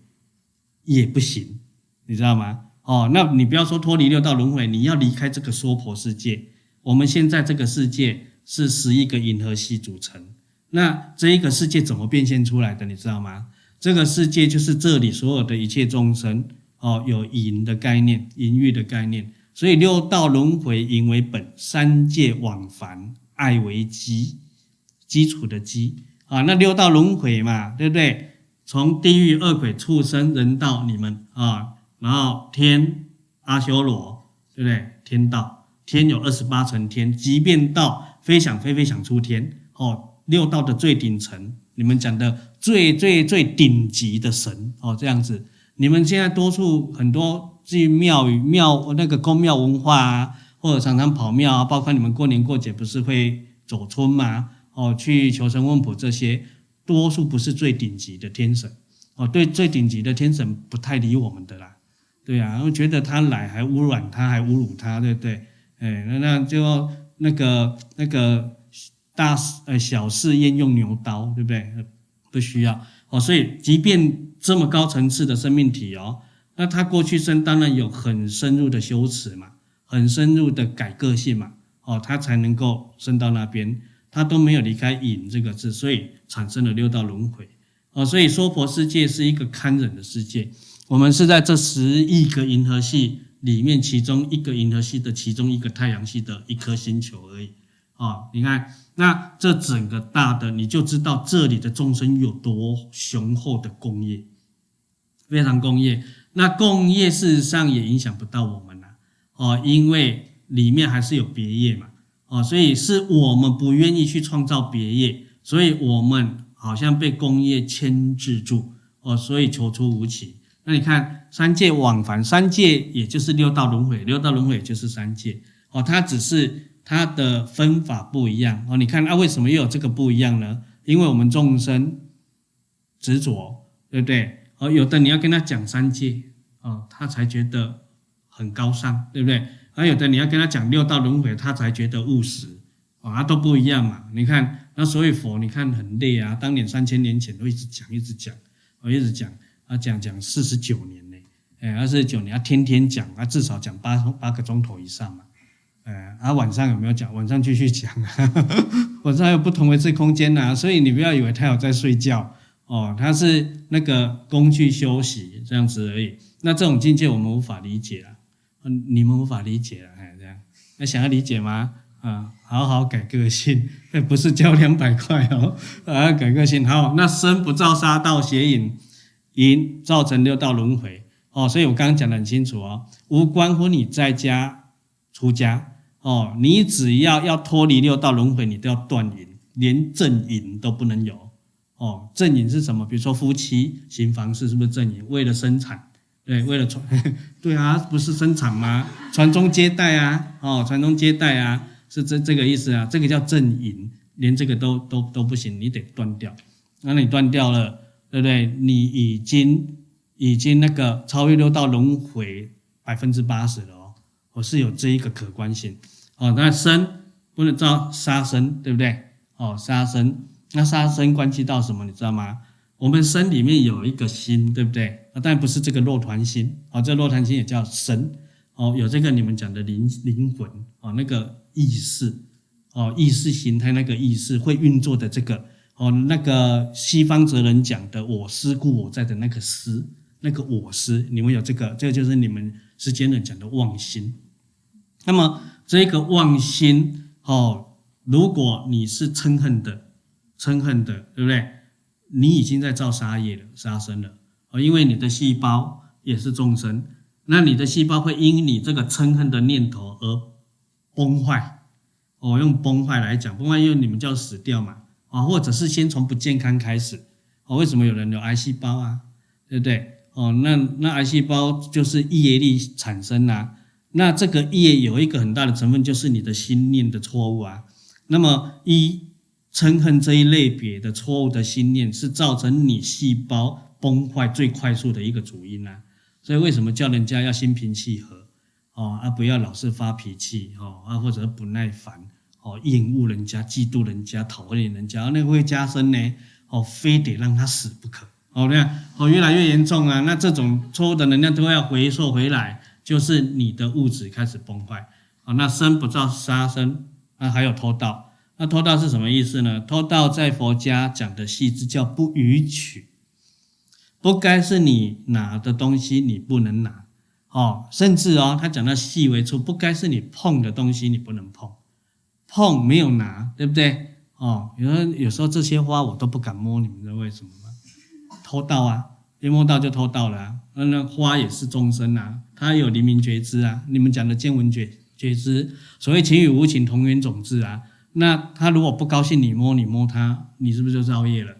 也不行，你知道吗？哦，那你不要说脱离六道轮回，你要离开这个娑婆世界。我们现在这个世界。是十一个银河系组成，那这一个世界怎么变现出来的？你知道吗？这个世界就是这里所有的一切众生哦，有淫的概念，淫欲的概念。所以六道轮回，淫为本；三界往返，爱为基，基础的基啊。那六道轮回嘛，对不对？从地狱、恶鬼、畜生、人道，你们啊，然后天、阿修罗，对不对？天道，天有二十八层天，即便到。飞想飞飞想出天哦，六道的最顶层，你们讲的最最最顶级的神哦，这样子，你们现在多数很多去庙宇庙那个宫庙文化啊，或者常常跑庙啊，包括你们过年过节不是会走春吗？哦，去求神问卜这些，多数不是最顶级的天神哦，对，最顶级的天神不太理我们的啦，对啊，我觉得他来还污染他，还侮辱他，对不对？哎，那那就。那个那个大呃小试验用牛刀，对不对？不需要哦。所以，即便这么高层次的生命体哦，那他过去生当然有很深入的修持嘛，很深入的改个性嘛，哦，他才能够升到那边。他都没有离开“隐”这个字，所以产生了六道轮回哦。所以，娑婆世界是一个堪忍的世界。我们是在这十亿个银河系里面，其中一个银河系的其中一个太阳系的一颗星球而已。哦，你看，那这整个大的，你就知道这里的众生有多雄厚的共业，非常共业。那共业事实上也影响不到我们了，哦，因为里面还是有别业嘛，哦，所以是我们不愿意去创造别业，所以我们好像被工业牵制住，哦，所以求出无期。那你看三界往返，三界也就是六道轮回，六道轮回也就是三界，哦，它只是。它的分法不一样哦，你看啊，为什么又有这个不一样呢？因为我们众生执着，对不对？哦，有的你要跟他讲三界哦，他才觉得很高尚，对不对？那有的你要跟他讲六道轮回，他才觉得务实啊，都不一样嘛。你看，那所以佛，你看很累啊，当年三千年前都一直讲，一直讲，我一直讲啊，讲讲四十九年呢，哎，二十九年啊，天天讲啊，至少讲八八个钟头以上嘛。呃，啊，晚上有没有讲？晚上继续讲啊，晚上有不同的次空间呐，所以你不要以为他有在睡觉哦，他是那个工具休息这样子而已。那这种境界我们无法理解啊，你们无法理解了，哎，这样，那想要理解吗？啊，好好改个性，不是交两百块哦，啊，改个性。好，那身不造杀道邪淫，淫造成六道轮回哦，所以我刚刚讲得很清楚哦，无关乎你在家出家。哦，你只要要脱离六道轮回，你都要断淫，连正淫都不能有。哦，正淫是什么？比如说夫妻行房事，是不是正淫？为了生产，对，为了传，对啊，不是生产吗？传宗接代啊，哦，传宗接代啊，是这这个意思啊。这个叫正淫，连这个都都都不行，你得断掉。那你断掉了，对不对？你已经已经那个超越六道轮回百分之八十了哦。我是有这一个可观性，哦，那生不能造杀生，对不对？哦，杀生，那杀生关系到什么？你知道吗？我们身里面有一个心，对不对？但，不是这个肉团心，哦，这个肉团心也叫神，哦，有这个你们讲的灵灵魂，哦，那个意识，哦，意识形态那个意识会运作的这个，哦，那个西方哲人讲的我思故我在的那个思，那个我思，你们有这个，这个就是你们世间人讲的妄心。那么这个妄心哦，如果你是嗔恨的，嗔恨的，对不对？你已经在造杀业了，杀生了哦，因为你的细胞也是众生，那你的细胞会因你这个嗔恨的念头而崩坏哦。用崩坏来讲，崩坏因为你们就要死掉嘛啊，或者是先从不健康开始哦。为什么有人有癌细胞啊？对不对？哦，那那癌细胞就是业力产生啊。那这个业有一个很大的成分，就是你的心念的错误啊。那么一嗔恨这一类别的错误的心念，是造成你细胞崩坏最快速的一个主因啊。所以为什么叫人家要心平气和哦，而不要老是发脾气哦，啊或者不耐烦哦，厌恶人家、嫉妒人家、讨厌人家，那会加深呢哦，非得让他死不可哦。那哦，越来越严重啊。那这种错误的能量都要回溯回来。就是你的物质开始崩坏啊，那生不造杀生啊，还有偷盗。那偷盗是什么意思呢？偷盗在佛家讲的细致叫不与取，不该是你拿的东西你不能拿哦，甚至哦，他讲到细微处，不该是你碰的东西你不能碰，碰没有拿，对不对？哦，有时候有时候这些花我都不敢摸，你们知道为什么吗？偷盗啊，一摸到就偷盗了啊。那那花也是众生啊。他有黎明觉知啊，你们讲的见闻觉觉知，所谓情与无情同源种智啊。那他如果不高兴，你摸你摸他，你是不是就造业了？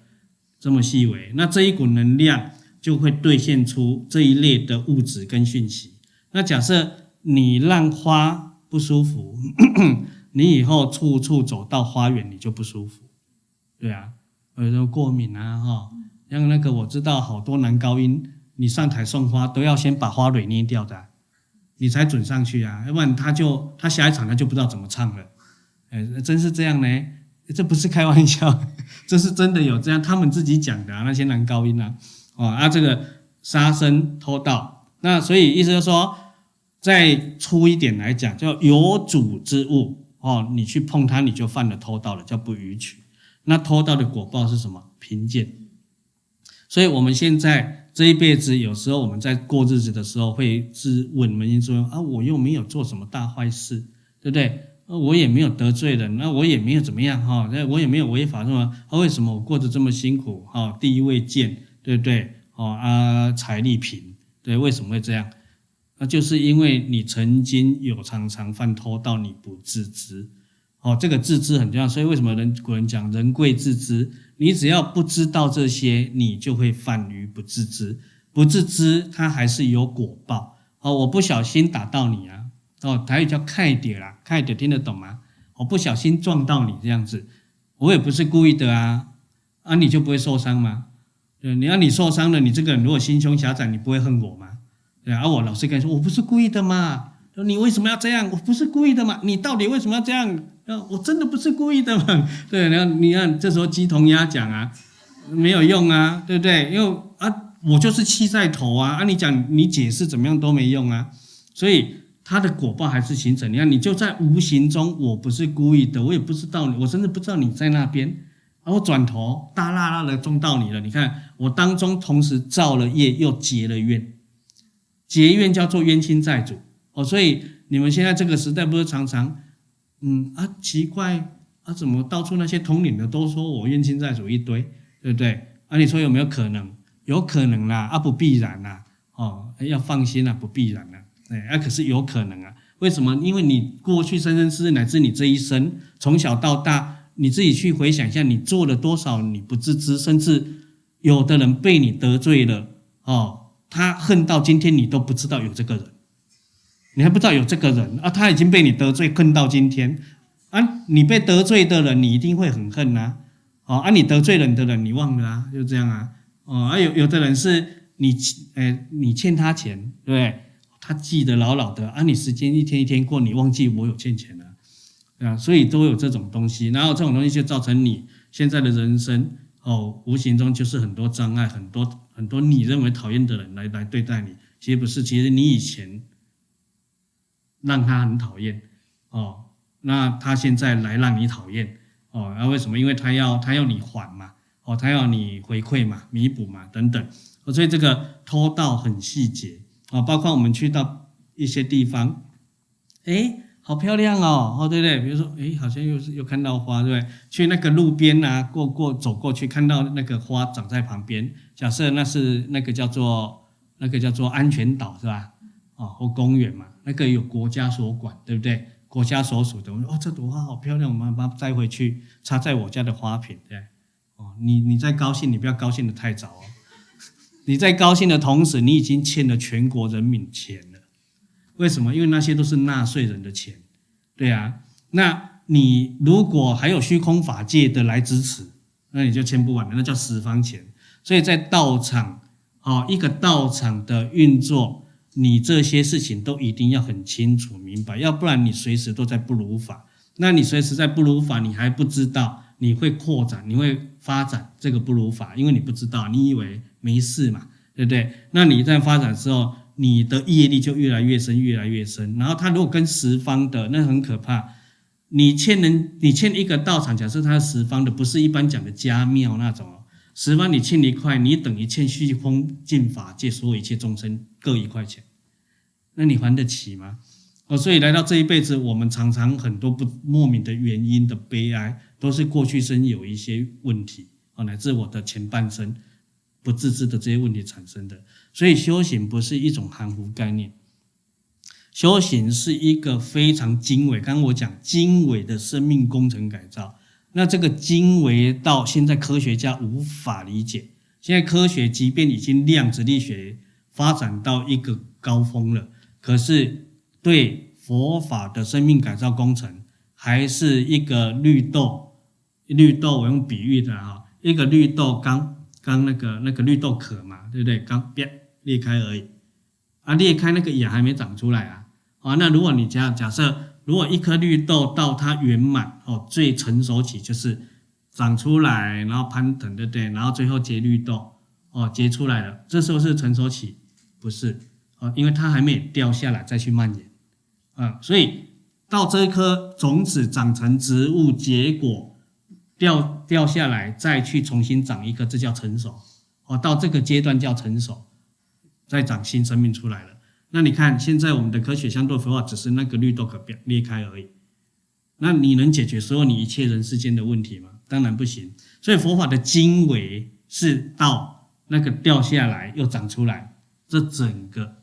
这么细微，那这一股能量就会兑现出这一类的物质跟讯息。那假设你让花不舒服，你以后处处走到花园你就不舒服，对啊，有时候过敏啊，哈，像那个我知道好多男高音。你上台送花都要先把花蕊捏掉的，你才准上去啊，要不然他就他下一场他就不知道怎么唱了，哎，真是这样呢？这不是开玩笑，这是真的有这样，他们自己讲的啊，那些男高音啊，哦啊，这个杀生偷盗，那所以意思就是说，再粗一点来讲，叫有主之物哦，你去碰它，你就犯了偷盗了，叫不逾矩。那偷盗的果报是什么？贫贱。所以我们现在。这一辈子，有时候我们在过日子的时候，会自问扪心说：啊，我又没有做什么大坏事，对不对？我也没有得罪人，那我也没有怎么样哈，那我也没有违法是吗？啊，为什么我过得这么辛苦？哈，第一位贱，对不对？哦啊，财力贫，对，为什么会这样？那就是因为你曾经有常常犯偷盗，你不自知。哦，这个自知很重要，所以为什么人古人讲人贵自知？你只要不知道这些，你就会犯于不自知。不自知，它还是有果报。哦，我不小心打到你啊！哦，台语叫开点啦，开点听得懂吗？我不小心撞到你这样子，我也不是故意的啊，啊，你就不会受伤吗？对，你要你受伤了，你这个人如果心胸狭窄，你不会恨我吗？对啊，我老是跟你说，我不是故意的嘛。你为什么要这样？我不是故意的嘛。你到底为什么要这样？我真的不是故意的嘛。对，然后你看这时候鸡同鸭讲啊，没有用啊，对不对？因为啊。我就是气在头啊！啊，你讲你解释怎么样都没用啊，所以它的果报还是形成。你看，你就在无形中，我不是故意的，我也不知道你，我甚至不知道你在那边，然后转头大剌剌的中到你了。你看，我当中同时造了业，又结了怨，结怨叫做冤亲债主哦。所以你们现在这个时代不是常常，嗯啊，奇怪啊，怎么到处那些统领的都说我冤亲债主一堆，对不对？啊，你说有没有可能？有可能啦，啊不必然啦，哦，要放心啦，不必然啦，哎，啊可是有可能啊，为什么？因为你过去生生世世乃至你这一生，从小到大，你自己去回想一下，你做了多少你不自知，甚至有的人被你得罪了，哦，他恨到今天你都不知道有这个人，你还不知道有这个人啊，他已经被你得罪恨到今天，啊，你被得罪的人你一定会很恨呐，哦，啊你得罪人的人你忘了啊，就这样啊。哦，啊有有的人是你，哎，你欠他钱，对？他记得牢牢的，啊，你时间一天一天过，你忘记我有欠钱了，啊，所以都有这种东西，然后这种东西就造成你现在的人生，哦，无形中就是很多障碍，很多很多你认为讨厌的人来来对待你，其实不是，其实你以前让他很讨厌，哦，那他现在来让你讨厌，哦，那为什么？因为他要他要你还嘛。哦，他要你回馈嘛，弥补嘛，等等。所以这个偷盗很细节啊，包括我们去到一些地方，诶，好漂亮哦，哦，对不对？比如说，诶，好像又是又看到花，对不对？去那个路边啊，过过走过去，看到那个花长在旁边，假设那是那个叫做那个叫做安全岛，是吧？哦，或公园嘛，那个有国家所管，对不对？国家所属的，我说哦，这朵花好漂亮，我们把它摘回去，插在我家的花瓶，对。哦，你你在高兴，你不要高兴得太早哦。你在高兴的同时，你已经欠了全国人民钱了。为什么？因为那些都是纳税人的钱，对啊。那你如果还有虚空法界的来支持，那你就欠不完了，那叫十方钱。所以在道场，哦，一个道场的运作，你这些事情都一定要很清楚明白，要不然你随时都在不如法。那你随时在不如法，你还不知道。你会扩展，你会发展这个不如法，因为你不知道，你以为没事嘛，对不对？那你在发展之后，你的业力就越来越深，越来越深。然后他如果跟十方的，那很可怕。你欠人，你欠一个道场，假设他十方的，不是一般讲的家庙那种哦。十方你欠一块，你等于欠虚空尽法界所有一切众生各一块钱，那你还得起吗？哦，所以来到这一辈子，我们常常很多不莫名的原因的悲哀，都是过去生有一些问题，哦，乃至我的前半生不自知的这些问题产生的。所以修行不是一种含糊概念，修行是一个非常精微。刚刚我讲精微的生命工程改造，那这个精微到现在科学家无法理解。现在科学即便已经量子力学发展到一个高峰了，可是。对佛法的生命改造工程，还是一个绿豆，绿豆我用比喻的哈，一个绿豆刚刚那个那个绿豆壳嘛，对不对？刚别裂开而已，啊，裂开那个芽还没长出来啊，啊，那如果你假假设，如果一颗绿豆到它圆满哦，最成熟期就是长出来，然后攀藤，对不对？然后最后结绿豆，哦，结出来了，这时候是成熟期，不是？哦，因为它还没掉下来再去蔓延。啊，所以到这一颗种子长成植物，结果掉掉下来，再去重新长一个，这叫成熟。哦，到这个阶段叫成熟，再长新生命出来了。那你看，现在我们的科学相对佛法只是那个绿豆壳裂开而已。那你能解决所有你一切人世间的问题吗？当然不行。所以佛法的经纬是到那个掉下来又长出来，这整个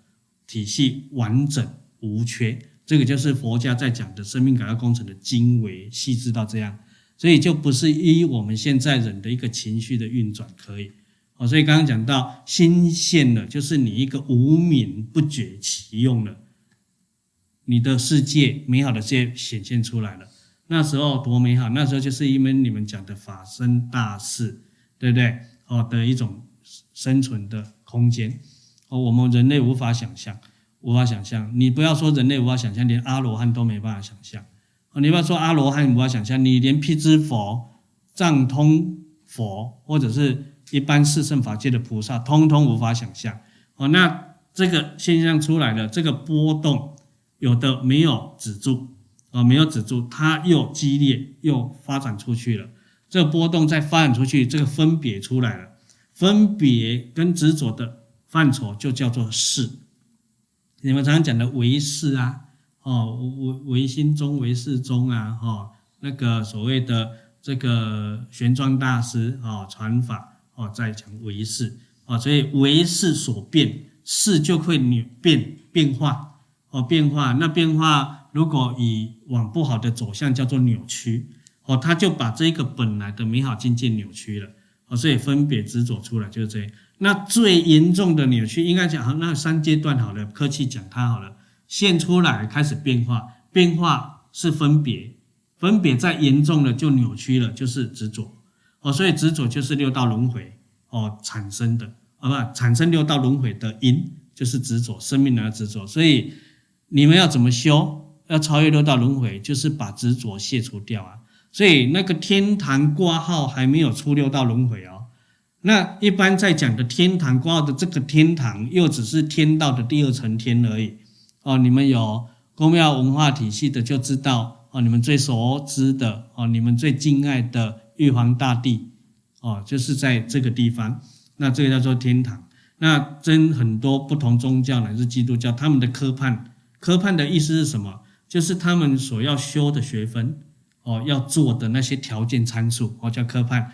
体系完整无缺。这个就是佛家在讲的生命改造工程的经纬，细致到这样，所以就不是依我们现在人的一个情绪的运转可以。哦，所以刚刚讲到心现了，就是你一个无明不觉其用了，你的世界美好的世界显现出来了。那时候多美好，那时候就是因为你们讲的法身大士，对不对？哦，的一种生存的空间，哦，我们人类无法想象。无法想象，你不要说人类无法想象，连阿罗汉都没办法想象。你不要说阿罗汉无法想象，你连辟支佛、藏通佛或者是一般四圣法界的菩萨，通通无法想象。哦，那这个现象出来了，这个波动有的没有止住，啊，没有止住，它又激烈又发展出去了。这个波动再发展出去，这个分别出来了，分别跟执着的范畴就叫做识。你们常常讲的唯识啊，哦，唯唯心中唯识中啊，哦，那个所谓的这个玄奘大师啊，传法哦，在讲唯识啊，所以唯识所变，识就会扭变变化哦，变化。那变化如果以往不好的走向叫做扭曲哦，他就把这个本来的美好境界扭曲了哦，所以分别执着出来就是这样。那最严重的扭曲，应该讲好，那三阶段好了，客气讲它好了，现出来开始变化，变化是分别，分别再严重了就扭曲了，就是执着。哦，所以执着就是六道轮回哦产生的，好吧，产生六道轮回的因就是执着，生命的执着，所以你们要怎么修，要超越六道轮回，就是把执着卸除掉啊，所以那个天堂挂号还没有出六道轮回哦。那一般在讲的天堂挂号的这个天堂，又只是天道的第二层天而已。哦，你们有宫庙文化体系的就知道哦，你们最熟知的哦，你们最敬爱的玉皇大帝哦，就是在这个地方。那这个叫做天堂。那真很多不同宗教乃至基督教，他们的科判，科判的意思是什么？就是他们所要修的学分哦，要做的那些条件参数哦，叫科判，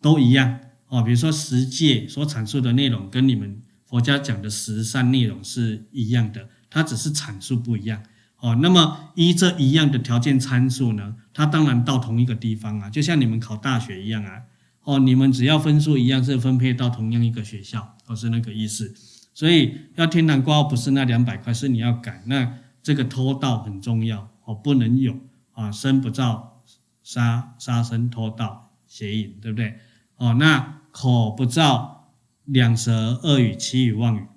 都一样。哦，比如说十戒所阐述的内容跟你们佛家讲的十善内容是一样的，它只是阐述不一样。哦，那么依这一样的条件参数呢，它当然到同一个地方啊，就像你们考大学一样啊。哦，你们只要分数一样，是分配到同样一个学校，都是那个意思。所以要天堂挂号不是那两百块，是你要改。那这个偷盗很重要哦，不能有啊，身不造杀杀生偷盗邪淫，对不对？哦，那。口不造两舌恶语綺语妄语，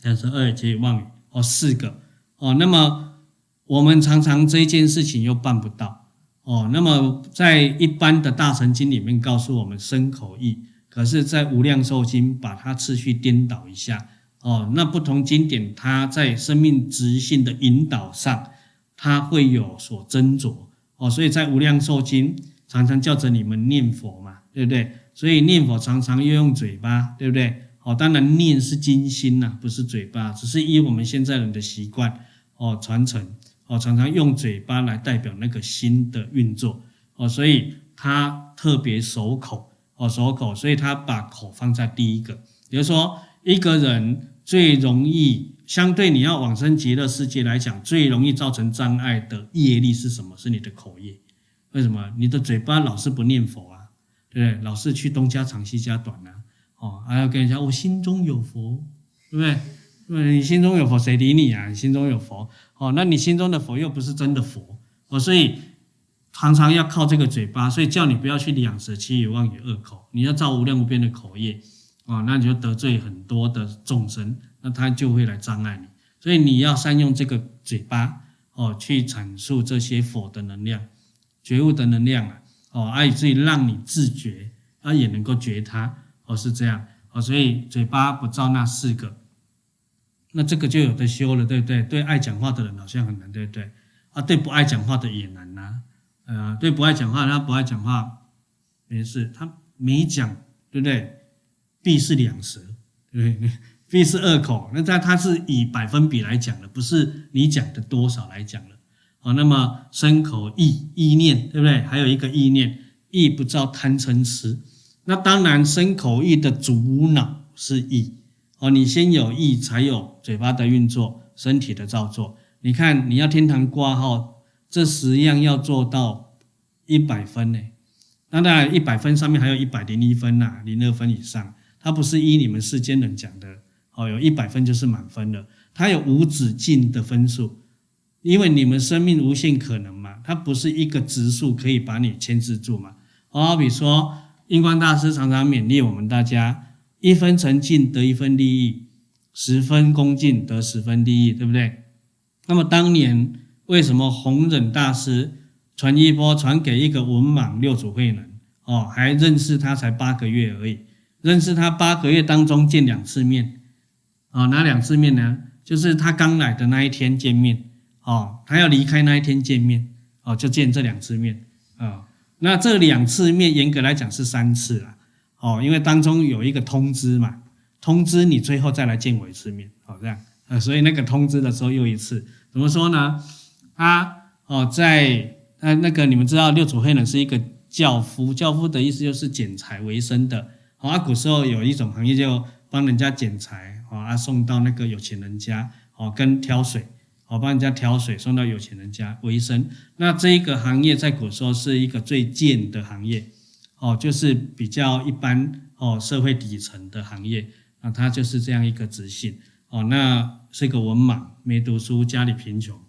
两舌恶语綺语妄语哦，四个哦。那么我们常常这件事情又办不到哦。那么在一般的大乘经里面告诉我们身口意，可是，在无量寿经把它次序颠倒一下哦。那不同经典它在生命直性的引导上，它会有所斟酌哦。所以在无量寿经常常叫着你们念佛嘛，对不对？所以念佛常常要用嘴巴，对不对？哦，当然念是经心呐，不是嘴巴，只是依我们现在人的习惯哦传承哦，常常用嘴巴来代表那个心的运作哦，所以他特别守口哦，守口，所以他把口放在第一个。比如说，一个人最容易相对你要往生极乐世界来讲，最容易造成障碍的业力是什么？是你的口业。为什么？你的嘴巴老是不念佛啊？对，老是去东家长西家短呐，哦，还要跟人家我心中有佛，对不对？对，你心中有佛，谁理你啊？你心中有佛，哦，那你心中的佛又不是真的佛，哦，所以常常要靠这个嘴巴，所以叫你不要去两舌綺语妄语恶口，你要造无量无边的口业，哦，那你就得罪很多的众生，那他就会来障碍你，所以你要善用这个嘴巴，哦，去阐述这些佛的能量、觉悟的能量啊。哦，而以至于让你自觉，他也能够觉他，哦，是这样，哦，所以嘴巴不造那四个，那这个就有的修了，对不对？对爱讲话的人好像很难，对不对？啊，对不爱讲话的也难呐，啊，呃，对不爱讲话，他不爱讲话，没事，他没讲，对不对？必是两舌，对不对？必是二口，那他他是以百分比来讲的，不是你讲的多少来讲的。哦，那么身口意意念，对不对？还有一个意念，意不造贪嗔痴。那当然，身口意的主脑是意。哦，你先有意，才有嘴巴的运作，身体的造作。你看，你要天堂挂号，这十样要做到一百分呢。那当然，一百分上面还有一百零一分呐，零二分以上。它不是依你们世间人讲的，哦，有一百分就是满分了。它有无止境的分数，因为你们生命无限可能嘛，它不是一个指数可以把你牵制住嘛。好比说，印光大师常常勉励我们大家。一分诚敬得一分利益，十分恭敬得十分利益，对不对？那么当年为什么弘忍大师传衣钵传给一个文盲六祖慧能？哦，还认识他才八个月而已，认识他八个月当中见两次面，哦，哪两次面呢？就是他刚来的那一天见面，哦，他要离开那一天见面，哦，就见这两次面，啊、哦，那这两次面严格来讲是三次啦。哦，因为当中有一个通知嘛，通知你最后再来见我一次面，好这样，呃，所以那个通知的时候又一次，怎么说呢？他哦，在呃那个你们知道六祖慧能是一个轿夫，轿夫的意思就是剪裁为生的。好，啊，古时候有一种行业就帮人家剪裁，好啊，送到那个有钱人家，好跟挑水，好帮人家挑水送到有钱人家为生。那这一个行业在古时候是一个最贱的行业。哦，就是比较一般哦，社会底层的行业，那他就是这样一个职性哦。那是一个文盲，没读书，家里贫穷。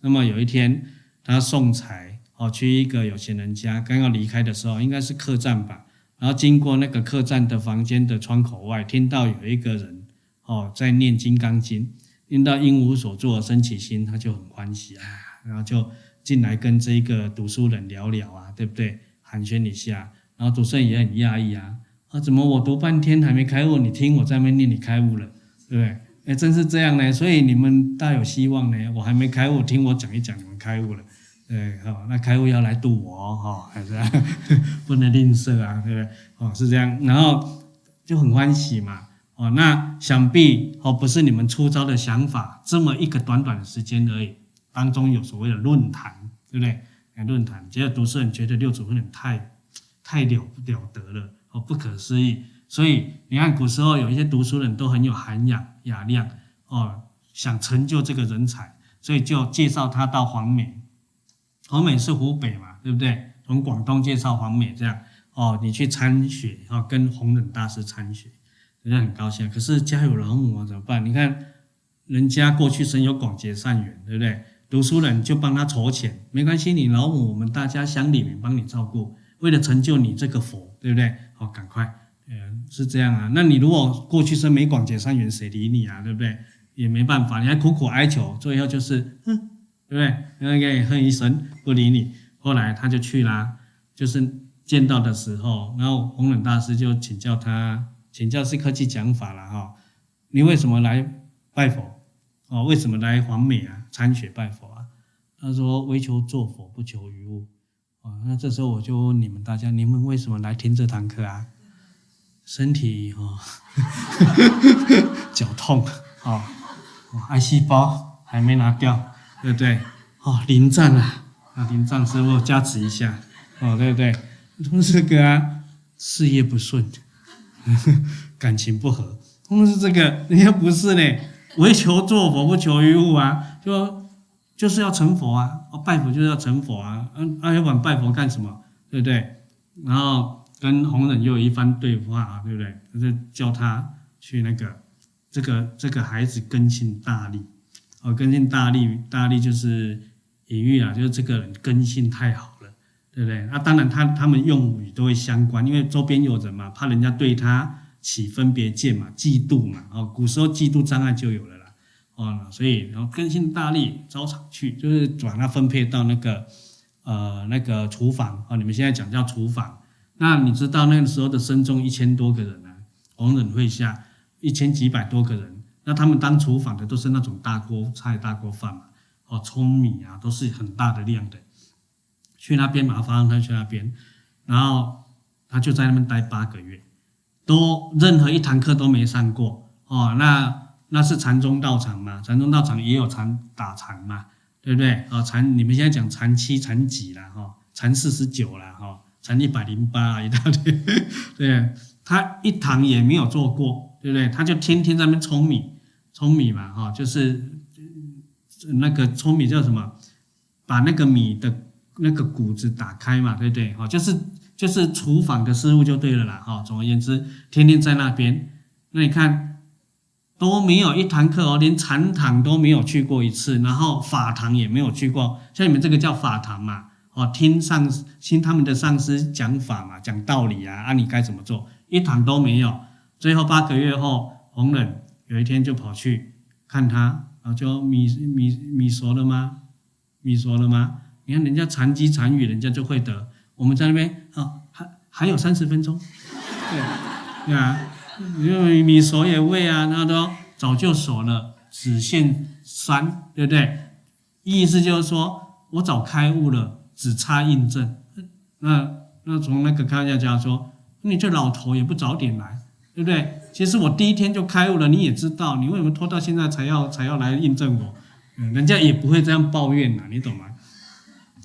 那么有一天，他送财哦，去一个有钱人家，刚要离开的时候，应该是客栈吧。然后经过那个客栈的房间的窗口外，听到有一个人哦在念《金刚经》，听到应无所作生起心，他就很欢喜啊，然后就进来跟这个读书人聊聊啊，对不对？寒暄一下。然后读书人也很讶异啊，啊，怎么我读半天还没开悟？你听我在那边念，你开悟了，对不对？哎，真是这样呢，所以你们大有希望呢。我还没开悟，听我讲一讲，你们开悟了，对，好，那开悟要来度我哦哈，还是 不能吝啬啊，对不对？哦，是这样，然后就很欢喜嘛，哦，那想必哦不是你们出招的想法，这么一个短短的时间而已，当中有所谓的论坛，对不对？论坛，结果读书人觉得六祖有点太。太了不了得了哦，不可思议。所以你看，古时候有一些读书人都很有涵养雅量哦，想成就这个人才，所以就介绍他到黄梅。黄梅是湖北嘛，对不对？从广东介绍黄梅这样哦，你去参学哦，跟弘忍大师参学，人家很高兴。可是家有老母啊，怎么办？你看人家过去生有广结善缘，对不对？读书人就帮他筹钱，没关系，你老母我们大家乡里面帮你照顾。为了成就你这个佛，对不对？好，赶快，嗯，是这样啊。那你如果过去生没广结善缘，谁理你啊？对不对？也没办法，你还苦苦哀求，最后就是，哼，对不对？那个哼一声不理你。后来他就去啦，就是见到的时候，然后弘忍大师就请教他，请教是客气讲法了哈。你为什么来拜佛？哦，为什么来黄梅啊？参学拜佛啊？他说：为求作佛，不求于物。哦，那这时候我就问你们大家，你们为什么来听这堂课啊？身体哦，脚痛哦，癌细胞还没拿掉，对不对？哦，临战啊，啊，临战师傅加持一下，哦，对不对？同时这个啊，事业不顺，感情不和，他们是这个人家不是呢，为求作佛，不求于物啊，就。就是要成佛啊！拜佛就是要成佛啊！嗯，啊，要不然拜佛干什么？对不对？然后跟弘忍又有一番对话啊，对不对？他就叫他去那个这个这个孩子根性大利，哦，根性大利，大利就是隐喻啊，就是这个人根性太好，对不对？那、当然他他们用语都会相关，因为周边有人嘛，怕人家对他起分别见嘛，嫉妒嘛，哦，古时候嫉妒障碍就有了啦。哦，所以然后更新大力，招场去，就是把它分配到那个呃那个厨房啊。你们现在讲叫厨房。那你知道那个时候的僧众一千多个人啊，弘忍会下一千几百多个人。那他们当厨房的都是那种大锅菜、大锅饭嘛，哦，舂米啊，都是很大的量的。去那边嘛，发让他去那边，然后他就在那边待八个月，都任何一堂课都没上过哦。那。那是禅宗道场嘛？禅宗道场也有禅打禅嘛，对不对？啊，禅你们现在讲禅七、禅几了哈？禅四十九了哈？禅一百零八一大堆，对，他一堂也没有做过，对不对？他就天天在那边舂米，舂米嘛哈，就是那个舂米叫什么？把那个米的那个谷子打开嘛，对不对？哈，就是就是厨房的师傅就对了啦，哈。总而言之，天天在那边，那你看都没有一堂课哦，连禅堂都没有去过一次，然后法堂也没有去过，像你们这个叫法堂嘛，哦，听上听他们的上师讲法嘛，讲道理啊，啊，你该怎么做，一堂都没有。最后八个月后，红忍有一天就跑去看他，啊，就米米米熟了吗？米熟了吗？你看人家禅机禅语，人家就会得。我们在那边啊，还还有三十分钟，对对啊，因为米熟也未啊，那都早就熟了，只限三，对不对？意思就是说我早开悟了，只差印证。那那从那个开家讲说，你这老头也不早点来，对不对？其实我第一天就开悟了，你也知道，你为什么拖到现在才要才要来印证我？嗯，人家也不会这样抱怨呐，你懂吗？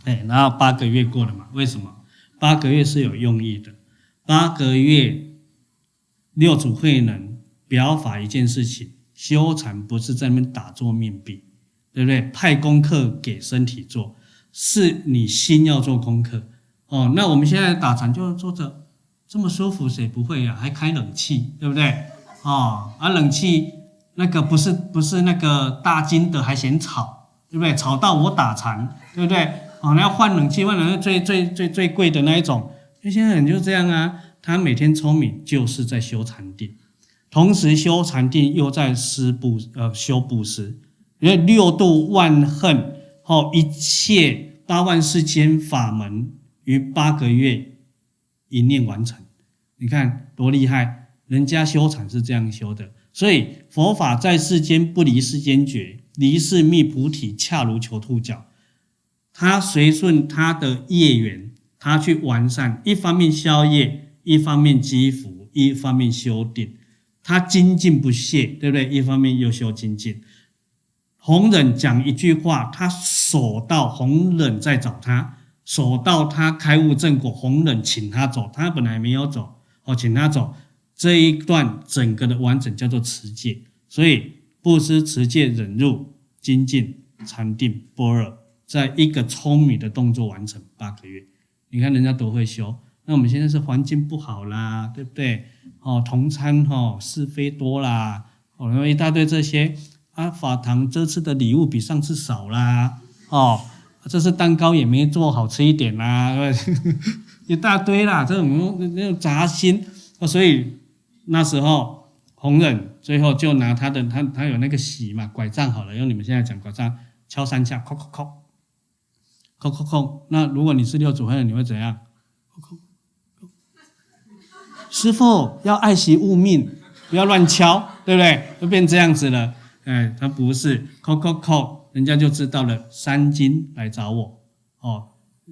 哎，然后八个月过了嘛？为什么？八个月是有用意的。八个月，六祖慧能表法一件事情，修禅不是在那边打坐面壁，对不对？派功课给身体做，是你心要做功课。哦，那我们现在打禅就坐着这么舒服，谁不会呀？还开冷气，对不对？哦，而冷气。那个不是不是那个大金的还嫌吵，对不对？吵到我打禅，对不对？哦，那要换冷气，换冷气最最最最贵的那一种。那现在人就这样啊，他每天聪明就是在修禅定，同时修禅定又在施布呃修布施，因为六度万恨后一切八万四千法门于八个月一念完成。你看多厉害，人家修禅是这样修的。所以佛法在世间不离世间觉，离世觅菩提，恰如求兔角。他随顺他的业缘，他去完善，一方面消业，一方面积福，一方面修定。他精进不懈，对不对？一方面又修精进。弘忍讲一句话，他守到弘忍在找他，守到他开悟正果，弘忍请他走，他本来没有走，哦，请他走。这一段整个的完整叫做持戒，所以布施、持戒、忍辱、精进、禅定、般若，在一个舂米的动作完成八个月。你看人家多会修，那我们现在是环境不好啦，对不对？哦，同参哦，是非多啦，哦，然后一大堆这些啊，法堂这次的礼物比上次少啦，哦，这次蛋糕也没做好吃一点啦，一大堆啦，这种那种杂心，所以。那时候，红忍最后就拿他的他他有那个喜嘛，拐杖好了，用你们现在讲拐杖，敲三下，敲敲敲，叩叩叩。那如果你是六祖慧能，你会怎样？师傅要爱惜物命，不要乱敲，对不对？就变这样子了。哎，他不是叩叩叩，人家就知道了。三金来找我，哦，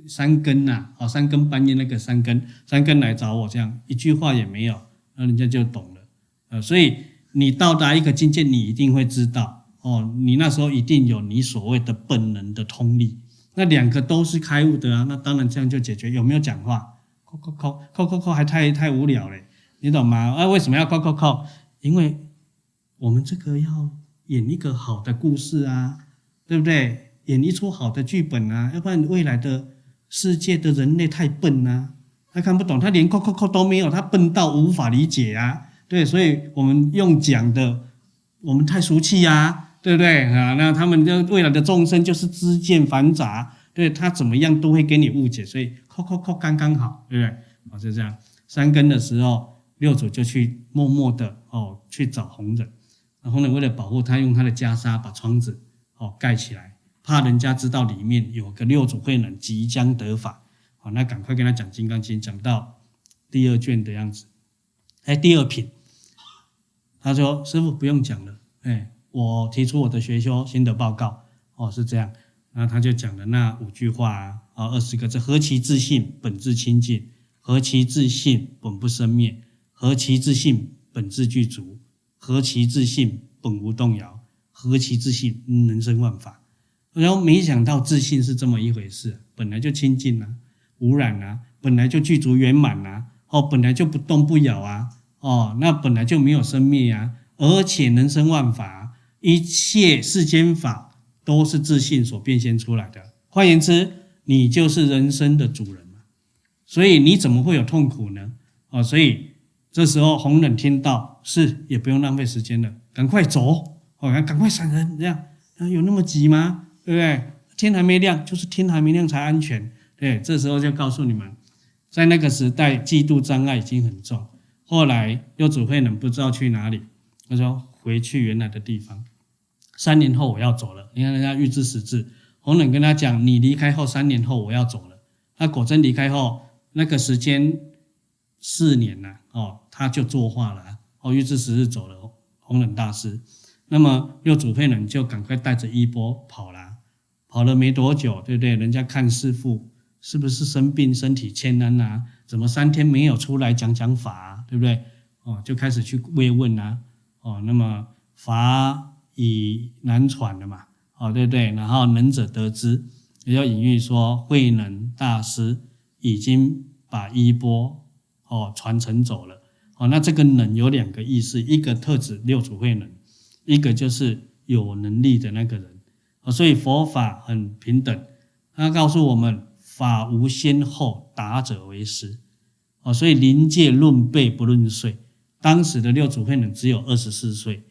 三更呐，哦，三更半夜那个三更，三更来找我，这样一句话也没有。那人家就懂了，呃，所以你到达一个境界，你一定会知道哦，你那时候一定有你所谓的本能的通力，那两个都是开悟的啊，那当然这样就解决。有没有讲话？扣扣扣扣扣扣，还太太无聊嘞，你懂吗？啊，为什么要扣扣扣？因为我们这个要演一个好的故事啊，对不对？演一出好的剧本啊，要不然未来的世界的人类太笨啊。他看不懂，他连扣扣扣都没有，他笨到无法理解啊！对，所以我们用讲的，我们太俗气呀，对不对啊？那他们的未来的众生就是知见繁杂，对他怎么样都会给你误解，所以扣扣扣刚刚好，对不对？哦，就这样。三更的时候，六祖就去默默的哦去找弘忍，然后呢为了保护他，用他的袈裟把窗子哦盖起来，怕人家知道里面有个六祖慧能即将得法。好那赶快跟他讲《金刚经》，讲到第二卷的样子，哎，第二品，他说：“师傅不用讲了，哎，我提出我的学修心得报告，哦，是这样。”那他就讲了那五句话啊，二十个字：何其自信，本自清净；何其自信，本不生灭；何其自信，本自具足；何其自信，本无动摇；何其自信，能生万法。然后没想到自信是这么一回事，本来就清净啊，无染啊，本来就具足圆满啊，哦，本来就不动不摇啊，哦，那本来就没有生灭啊，而且能生万法，一切世间法都是自信所变现出来的。换言之，你就是人生的主人嘛，所以你怎么会有痛苦呢？哦，所以这时候红忍听到是也不用浪费时间了，赶快走，哦，赶快闪人，这样有那么急吗？对不对？天还没亮，就是天还没亮才安全。对，这时候就告诉你们，在那个时代，嫉妒障碍已经很重。后来六祖慧能不知道去哪里，他说回去原来的地方。三年后我要走了，你看人家预知时至，弘忍跟他讲，你离开后三年后我要走了。他果真离开后，那个时间四年了哦，他就作画了哦，预知时至走了，弘忍大师。那么六祖慧能就赶快带着衣钵跑了。跑了没多久，对不对？人家看师父是不是生病，身体欠安啊？怎么三天没有出来讲讲法啊？对不对？哦，就开始去慰问啊。哦，那么法以难传了嘛？哦，对不对？然后能者得之，也就隐喻说，慧能大师已经把衣钵哦传承走了。哦，那这个能有两个意思，一个特指六祖慧能，一个就是有能力的那个人。哦所以佛法很平等，他告诉我们法无先后，达者为师。哦，所以临界论辈不论岁，当时的六祖慧能只有二十四岁，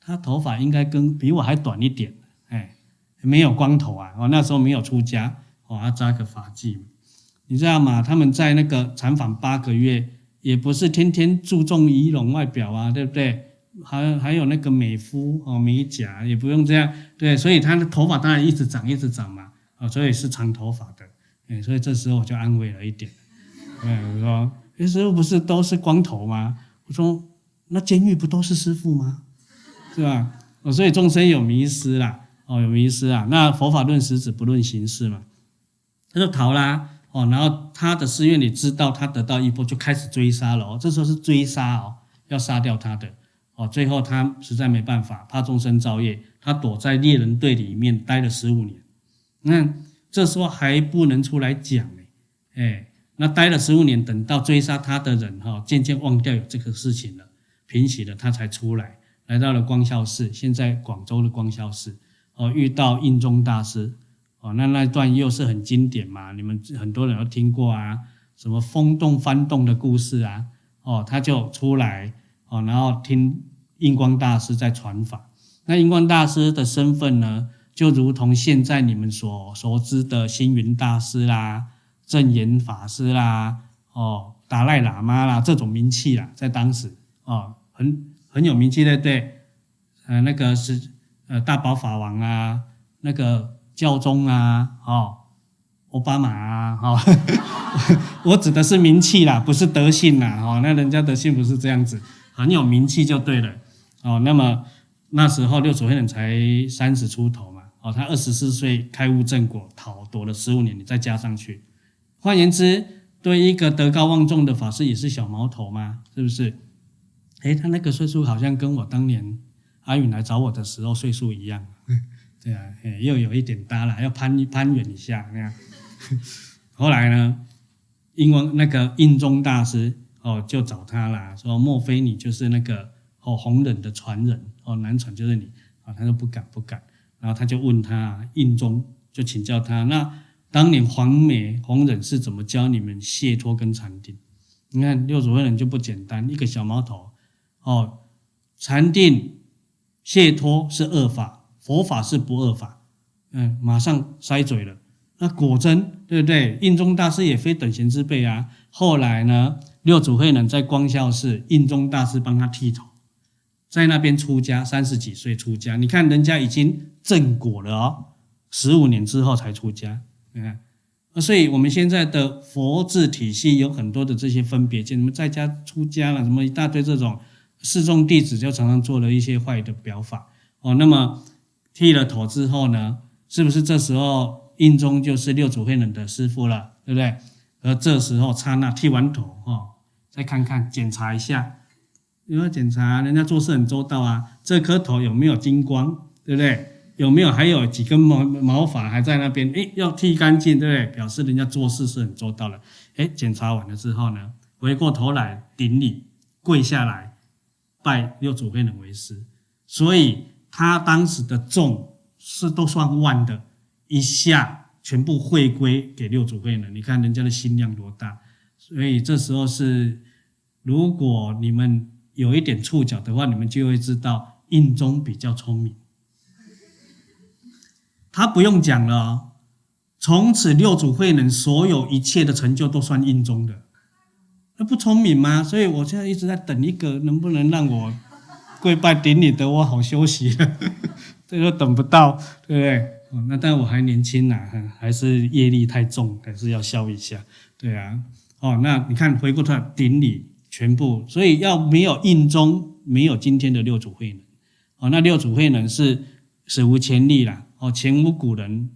他头发应该跟比我还短一点，哎，没有光头啊，哦，那时候没有出家，哦，要扎个发髻，你知道吗？他们在那个禅房八个月，也不是天天注重仪容外表啊，对不对？还还有那个美肤哦，美甲也不用这样，对，所以他的头发当然一直长，一直长嘛，啊，所以是长头发的，哎，所以这时候我就安慰了一点，对，我说，那时候不是都是光头吗？我说，那监狱不都是师父吗？是吧？哦，所以众生有迷失啦，哦，有迷失啊，那佛法论实质不论形式嘛，他就逃啦，哦，然后他的寺院里知道他得到衣钵，就开始追杀了哦，这时候是追杀哦，要杀掉他的。哦，最后他实在没办法，怕众生造业，他躲在猎人队里面待了十五年。那这时候还不能出来讲呢，哎，那待了十五年，等到追杀他的人哈，渐渐忘掉有这个事情了，平息了，他才出来，来到了光孝寺，现在广州的光孝寺。哦，遇到印宗大师，哦，那那段又是很经典嘛，你们很多人都听过啊，什么风动幡动的故事啊，哦，他就出来。哦，然后听印光大师在传法。那印光大师的身份呢，就如同现在你们所熟知的星云大师啦、证严法师啦、哦达赖喇嘛啦这种名气啦，在当时哦很很有名气的，对，呃那个是呃大宝法王啊，那个教宗啊，哦奥巴马啊，哈、哦，我指的是名气啦，不是德性啦，哦那人家德性不是这样子。很有名气就对了，哦，那么那时候六祖慧能才三十出头嘛，哦，他二十四岁开悟正果，逃躲了十五年，你再加上去，换言之，对一个德高望重的法师也是小毛头嘛，是不是？诶，他那个岁数好像跟我当年阿允来找我的时候岁数一样，对啊，又有一点搭了，要攀攀援一下那样。后来呢，印光那个印宗大师。哦，就找他啦，说莫非你就是那个哦弘忍的传人哦，南传就是你啊？他说不敢不敢，然后他就问他印宗，就请教他，那当年黄梅弘忍是怎么教你们解脱跟禅定？你看六祖慧能就不简单，一个小毛头哦，禅定解脱是恶法，佛法是不恶法，嗯，马上塞嘴了。那果真对不对？印宗大师也非等闲之辈啊。后来呢，六祖慧能在光孝寺，印宗大师帮他剃头，在那边出家，三十几岁出家。你看人家已经正果了哦，十五年之后才出家。你看，所以我们现在的佛制体系有很多的这些分别，就什么在家出家了，什么一大堆这种示众弟子，就常常做了一些坏的表法哦。那么剃了头之后呢，是不是这时候？印宗就是六祖慧能的师傅了，对不对？而这时候刹那剃完头，哈，再看看检查一下，有没有检查？人家做事很周到啊，这颗头有没有金光，对不对？有没有还有几根毛毛发还在那边？哎，要剃干净，对不对？表示人家做事是很周到的。哎，检查完了之后呢，回过头来顶礼，跪下来拜六祖慧能为师。所以他当时的众是都算万的，一下全部会归给六祖慧能。你看人家的心量多大。所以这时候是，如果你们有一点触角的话，你们就会知道印宗比较聪明。他不用讲了，从此六祖慧能所有一切的成就都算印宗的，那不聪明吗？所以我现在一直在等一个能不能让我跪拜顶礼的，我好休息，这个等不到，对不对？那但我还年轻呐，还是业力太重，还是要消一下，对啊。哦，那你看回过头来顶礼全部，所以要没有印宗，没有今天的六祖慧能。哦，那六祖慧能是史无前例啦。哦，前无古人，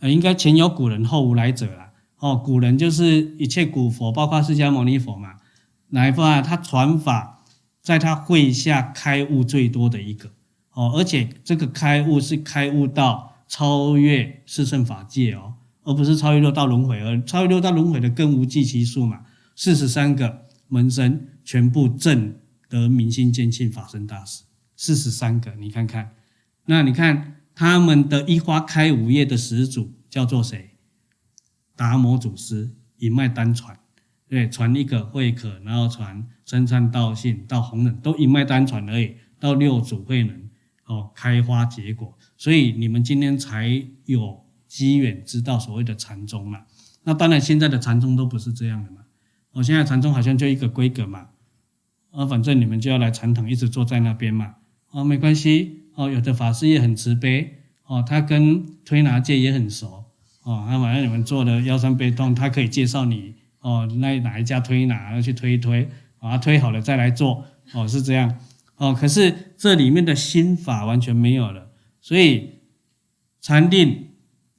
呃，应该前有古人，后无来者啦。哦，古人就是一切古佛，包括释迦牟尼佛嘛。哪一佛啊？他传法，在他会下开悟最多的一个。哦，而且这个开悟是开悟到超越四圣法界哦，而不是超越六道轮回，而超越六道轮回的更无计其数嘛。四十三个门生全部证得明心见性法身大师，四十三个，你看看，那你看。他们的一花开五叶的始祖叫做谁？达摩祖师一脉单传，对，传一个慧可，然后传僧璨道信到弘忍，都一脉单传而已。到六祖慧能，哦，开花结果，所以你们今天才有机缘知道所谓的禅宗嘛。那当然，现在的禅宗都不是这样的嘛。哦，现在禅宗好像就一个规格嘛，啊，反正你们就要来禅堂，一直坐在那边嘛，啊，没关系。哦，有的法师也很慈悲哦，他跟推拿界也很熟哦。那晚上你们做的腰酸背痛，他可以介绍你哦，那哪一家推拿要去推一推，把它，推好了再来做哦，是这样哦。可是这里面的心法完全没有了，所以禅定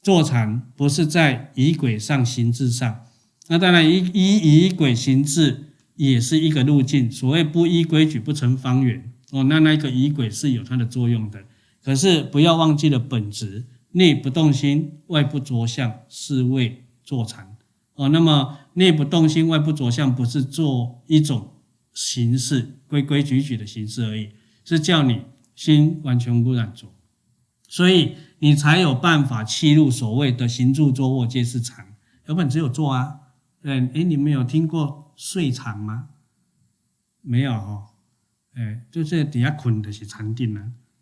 坐禅不是在仪轨上行智上。那当然，依依仪轨行智也是一个路径。所谓不依规矩不成方圆。哦，那那个仪轨是有它的作用的，可是不要忘记了本质，内不动心，外不着相，是谓坐禅。哦，那么内不动心，外不着相，不是做一种形式，规规矩矩的形式而已，是叫你心完全污染着，所以你才有办法契入所谓的行住坐卧皆是禅。有本只有坐啊，对，诶，你们有听过睡禅吗？没有哦。哎，就是底下捆的是禅定了，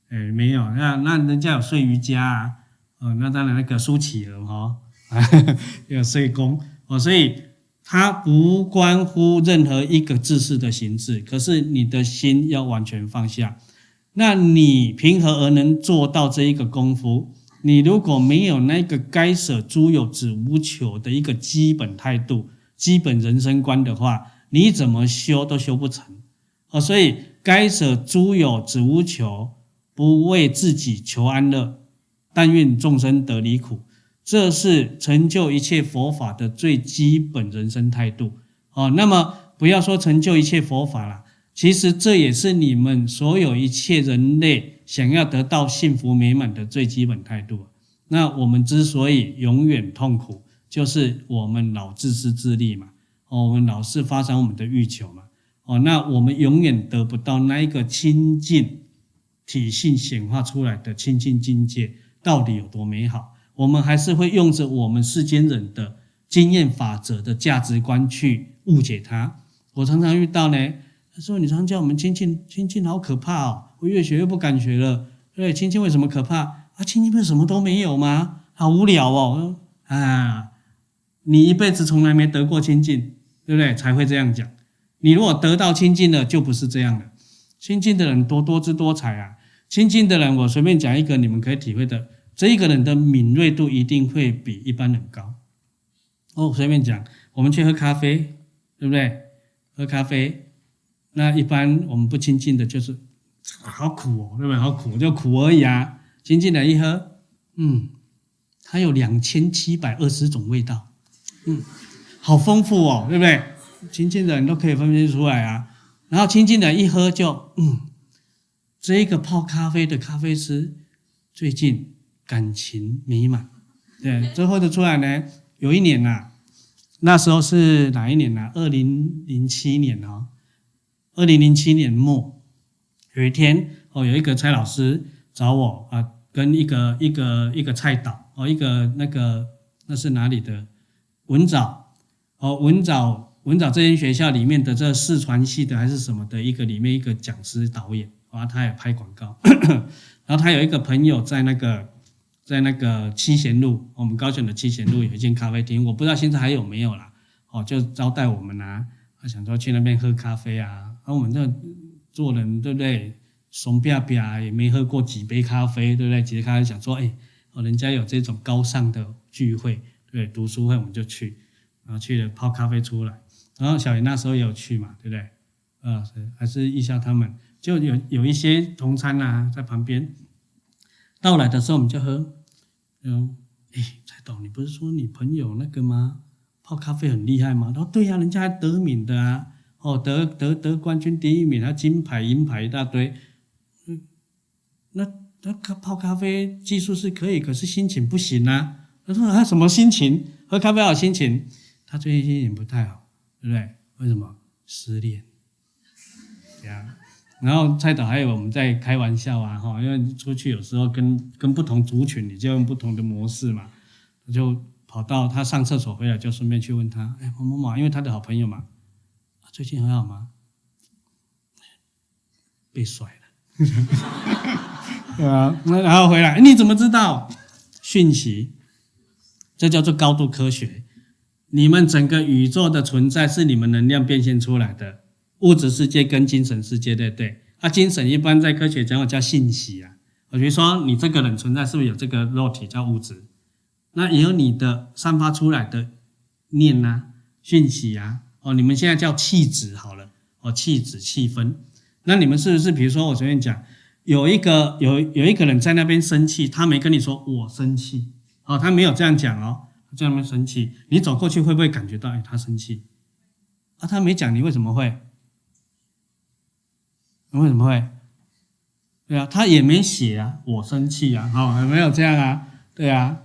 哎，没有，那那人家有睡瑜伽啊，哦，那当然那个苏乞儿哈，有睡功哦，所以它不关乎任何一个姿势的形式，可是你的心要完全放下，那你凭何而能做到这一个功夫？你如果没有那个该舍诸有止无求的一个基本态度、基本人生观的话，你怎么修都修不成。哦，所以。该舍诸有止无求，不为自己求安乐，但愿众生得离苦。这是成就一切佛法的最基本人生态度。哦，那么不要说成就一切佛法了，其实这也是你们所有一切人类想要得到幸福美满的最基本态度。那我们之所以永远痛苦，就是我们老自私自利嘛。哦，我们老是发展我们的欲求嘛。哦，那我们永远得不到那一个清净体性显化出来的清净境界到底有多美好？我们还是会用着我们世间人的经验法则的价值观去误解它。我常常遇到呢，他说：“你常叫我们清净，清净好可怕哦！我越学越不敢学了。对，清净为什么可怕？啊，清净不是什么都没有吗？好无聊哦！啊，你一辈子从来没得过清净，对不对？才会这样讲。”你如果得到清净了，就不是这样的。清净的人多多姿多彩啊！清净的人，我随便讲一个，你们可以体会的。这一个人的敏锐度一定会比一般人高。哦，随便讲，我们去喝咖啡，对不对？喝咖啡，那一般我们不清净的，就是好苦哦，对不对？好苦，就苦而已啊。清净的一喝，嗯，它有两千七百二十种味道，嗯，好丰富哦，对不对？清净的人都可以分辨出来啊，然后亲近的人一喝就，嗯，这个泡咖啡的咖啡师最近感情迷茫。对，最后的出来呢，有一年呐、啊，那时候是哪一年呐、啊？二零零七年哦，二零零七年末，有一天哦，有一个蔡老师找我啊，跟一个一个一个蔡导哦，一个那个那是哪里的文藻哦，文藻。文藻这间学校里面的这视传系的还是什么的一个里面一个讲师导演，然后他也拍广告，然后他有一个朋友在那个在那个七贤路，我们高雄的七贤路有一间咖啡厅，我不知道现在还有没有啦，哦，就招待我们啊，想说去那边喝咖啡啊，然后我们这做人对不对，怂逼逼啊也没喝过几杯咖啡，对不对？几杯咖啡想说，哎，哦，人家有这种高尚的聚会，对，读书会我们就去，然后去了泡咖啡出来。然后小云那时候也有去嘛，对不对？啊，还是艺校他们就有有一些同餐、啊，在旁边。到来的时候我们就喝，嗯，哎，蔡董，你不是说你朋友那个吗？泡咖啡很厉害吗？他说对呀、人家还得名的啊，哦，得得得冠军第一名，他金牌银牌一大堆。嗯，那他泡咖啡技术是可以，可是心情不行啊。他说他什么心情？喝咖啡好心情？他最近心情不太好。对不对？为什么失恋？这样，然后蔡导还有我们在开玩笑啊，哈，因为出去有时候跟跟不同族群，你就用不同的模式嘛。他就跑到他上厕所回来，就顺便去问他，哎，某某某，因为他的好朋友嘛，最近很好吗？被甩了，对啊，那然后回来，你怎么知道？讯息，这叫做高度科学。你们整个宇宙的存在是你们能量变现出来的，物质世界跟精神世界，对不对？啊，精神一般在科学讲叫信息啊。比如说你这个人存在，是不是有这个肉体叫物质？那也有你的散发出来的念啊、讯息啊。哦，你们现在叫气质好了，哦，气质、气氛。那你们是不是？比如说我随便讲，有一个有有一个人在那边生气，他没跟你说我生气，哦，他没有这样讲哦。在那边生气，你走过去会不会感觉到？哎，他生气啊？他没讲，你为什么会？你为什么会？对啊，他也没写啊，我生气啊，好哦，没有这样啊，对啊，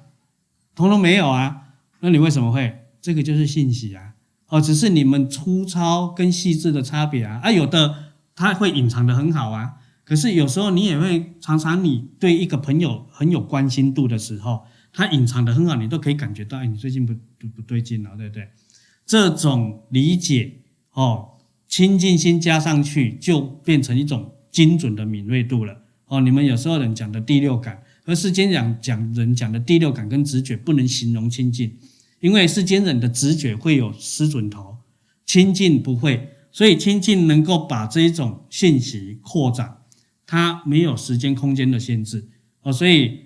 通通没有啊，那你为什么会？这个就是信息啊，哦，只是你们粗糙跟细致的差别啊，啊，有的他会隐藏的很好啊，可是有时候你也会常常，你对一个朋友很有关心度的时候。他隐藏得很好，你都可以感觉到，哎，你最近不不不对劲了，对不对？这种理解哦，亲近心加上去，就变成一种精准的敏锐度了。哦，你们有时候人讲的第六感，而世间讲讲人讲的第六感跟直觉不能形容亲近，因为世间人的直觉会有失准头，亲近不会，所以亲近能够把这一种信息扩展，它没有时间空间的限制哦，所以。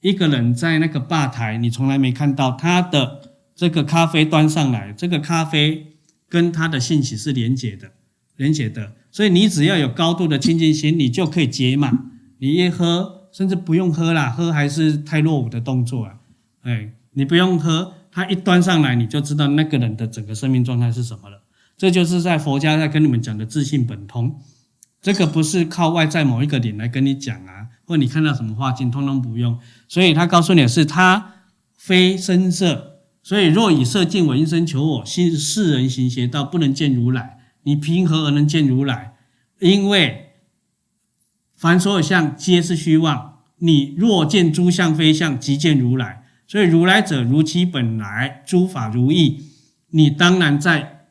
一个人在那个吧台，你从来没看到他的这个咖啡端上来，这个咖啡跟他的信息是连结的，连结的。所以你只要有高度的亲近心，你就可以解码。你一喝，甚至不用喝啦，喝还是太落伍的动作啊。哎，你不用喝，他一端上来，你就知道那个人的整个生命状态是什么了。这就是在佛家在跟你们讲的自信本通。这个不是靠外在某一个点来跟你讲啊，或你看到什么画境，通通不用。所以他告诉你的是，他非声色，所以若以色见我，应声求我，心世人行邪道，不能见如来。你凭何而能见如来？因为凡所有相，皆是虚妄。你若见诸相非相，即见如来。所以如来者，如其本来，诸法如意。你当然在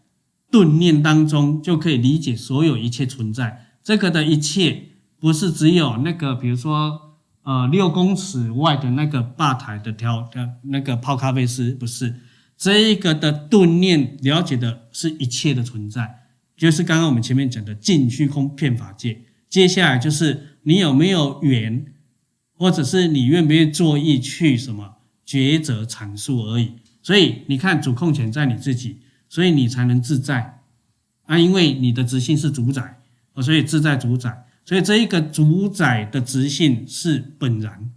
顿念当中，就可以理解所有一切存在。这个的一切不是只有那个，比如说，呃，六公尺外的那个吧台的调的那个泡咖啡师，不是这一个的顿念了解的是一切的存在，就是刚刚我们前面讲的尽虚空遍法界。接下来就是你有没有缘，或者是你愿不愿意做意去什么抉择阐述而已。所以你看，主控权在你自己，所以你才能自在啊，因为你的执行是主宰。所以自在主宰，所以这一个主宰的直性是本然，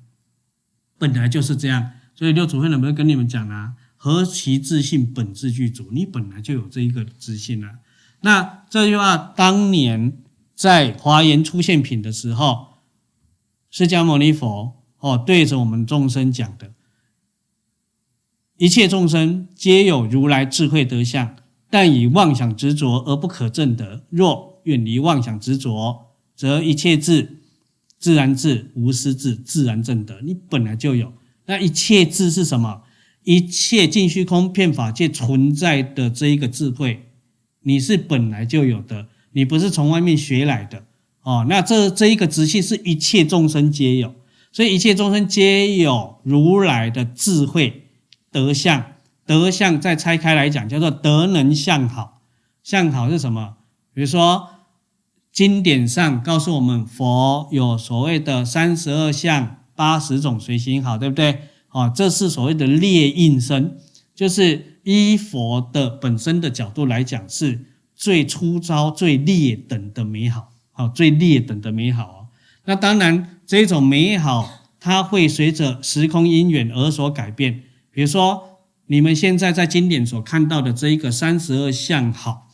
本来就是这样。所以六祖慧能不能跟你们讲啊？何其自信本自具足，你本来就有这一个直性啊。那这句话当年在华严出现品的时候，释迦牟尼佛哦，对着我们众生讲的，一切众生皆有如来智慧德相，但以妄想执着而不可证得。若远离妄想执着，则一切智自然智，无私智，自然正德。你本来就有，那一切智是什么？一切尽虚空遍法界存在的这一个智慧，你是本来就有的，你不是从外面学来的哦。那这这一个直系是一切众生皆有，所以一切众生皆有如来的智慧德相。德相再拆开来讲，叫做德能相好。相好是什么？比如说经典上告诉我们，佛有所谓的三十二相、八十种随行好，对不对？啊，这是所谓的劣应身，就是依佛的本身的角度来讲，是最粗糙、最劣等的美好，好，最劣等的美好哦。那当然，这种美好它会随着时空因缘而所改变。比如说，你们现在在经典所看到的这一个三十二相好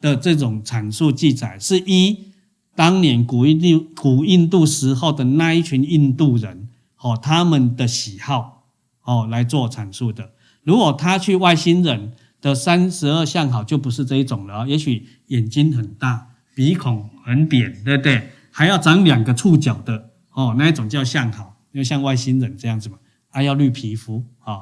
的这种阐述记载，是依当年古印度古印度时候的那一群印度人。哦，他们的喜好哦来做阐述的。如果他去外星人的三十二相好，就不是这一种了。也许眼睛很大，鼻孔很扁，对不对？还要长两个触角的哦，那一种叫相好，就像外星人这样子嘛。还要绿皮肤啊，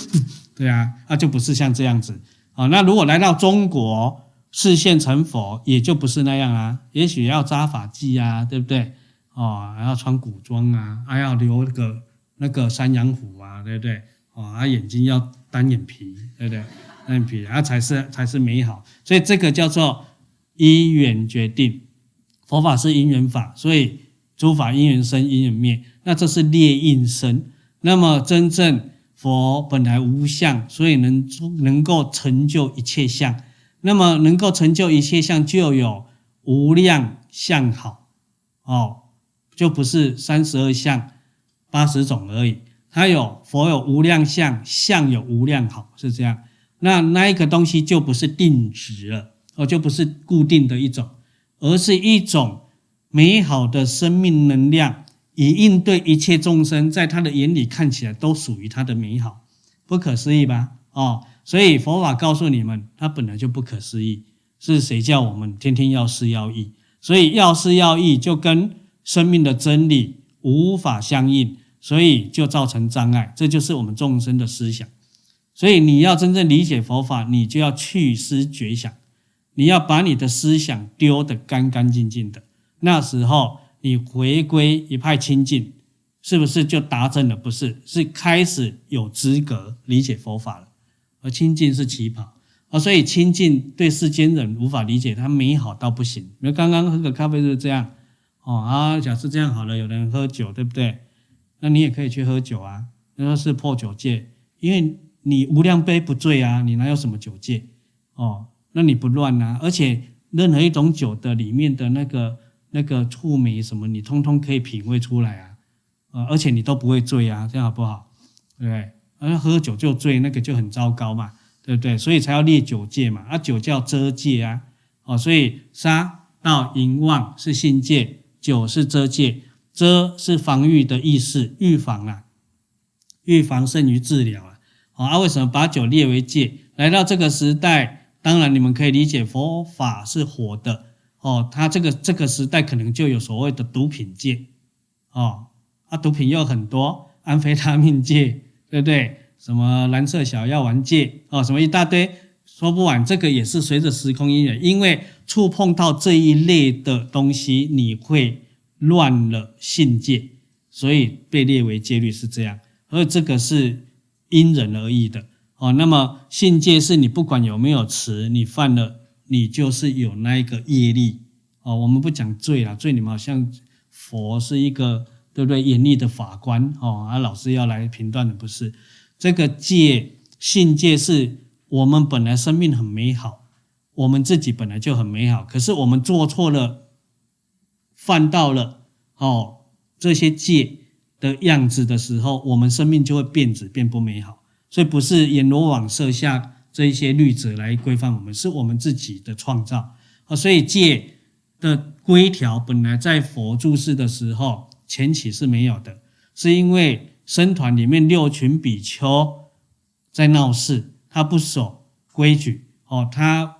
对啊，那就不是像这样子。哦，那如果来到中国示现成佛，也就不是那样啊。也许要扎发髻啊，对不对？哦，还要穿古装啊，还要留那个那个山羊胡啊，对不对？哦，啊眼睛要单眼皮，对不对？单眼皮，啊才是才是美好。所以这个叫做因缘决定，佛法是因缘法，所以诸法因缘生，因缘灭。那这是劣应身。那么真正佛本来无相，所以能能够成就一切相。那么能够成就一切相，就有无量相好，哦。就不是三十二相、八十种而已，它有佛有无量相，相有无量好，是这样。那那一个东西就不是定值了，哦，就不是固定的一种，而是一种美好的生命能量，以应对一切众生，在他的眼里看起来都属于他的美好，不可思议吧？哦，所以佛法告诉你们，它本来就不可思议，是谁叫我们天天要事要义？所以要事要义就跟。生命的真理无法相应，所以就造成障碍。这就是我们众生的思想。所以你要真正理解佛法，你就要去思觉想，你要把你的思想丢得干干净净的。那时候你回归一派清净，是不是就达证了？不是，是开始有资格理解佛法了。而清净是起跑啊，所以清净对世间人无法理解，它美好到不行。比如刚刚喝个咖啡就是这样。哦啊，假设这样好了，有人喝酒，对不对？那你也可以去喝酒啊，那是破酒戒，因为你无量杯不醉啊，你哪有什么酒戒？哦，那你不乱啊，而且任何一种酒的里面的那个那个醋米什么，你通通可以品味出来啊，啊，而且你都不会醉啊，这样好不好？对不对？而喝酒就醉，那个就很糟糕嘛，对不对？所以才要列酒戒嘛，啊，酒叫遮戒啊，哦，所以杀盗淫妄是信戒。酒是遮戒，遮是防御的意思，预防啊，预防胜于治疗啊。啊，为什么把酒列为戒？来到这个时代，当然你们可以理解佛法是活的哦。他这个这个时代可能就有所谓的毒品戒哦，啊，毒品又很多，安非他命戒，对不对？什么蓝色小药丸戒哦，什么一大堆，说不完。这个也是随着时空因缘，因为。触碰到这一类的东西，你会乱了信戒，所以被列为戒律是这样。而这个是因人而异的哦。那么信戒是你不管有没有持，你犯了，你就是有那一个业力哦。我们不讲罪啦，罪你们好像佛是一个对不对严厉的法官哦，啊老师要来评断的不是这个戒，信戒是我们本来生命很美好。我们自己本来就很美好，可是我们做错了，犯到了哦这些戒的样子的时候，我们生命就会变质，变不美好。所以不是阎罗王设下这一些律则来规范我们，是我们自己的创造啊。所以戒的规条本来在佛住世的时候前期是没有的，是因为僧团里面六群比丘在闹事，他不守规矩，哦，他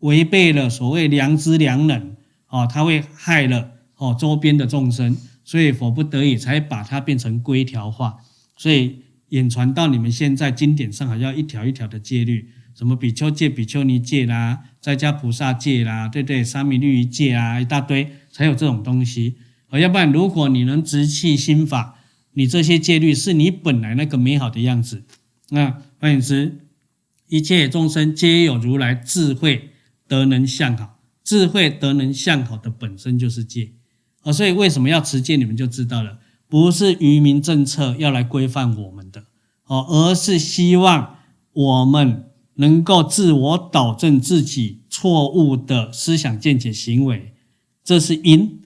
违背了所谓良知良能，哦，他会害了哦周边的众生，所以佛不得已才把它变成规条化，所以演传到你们现在经典上还要一条一条的戒律，什么比丘戒、比丘尼戒啦，在家菩萨戒啦，对对，沙弥律仪戒啊，一大堆，才有这种东西。要不然，如果你能直气心法，你这些戒律是你本来那个美好的样子。那换言之，一切众生皆有如来智慧德能相好，智慧德能相好的本身就是戒。啊，所以为什么要持戒，你们就知道了，不是愚民政策要来规范我们的，哦，而是希望我们能够自我导正自己错误的思想见解行为，这是因。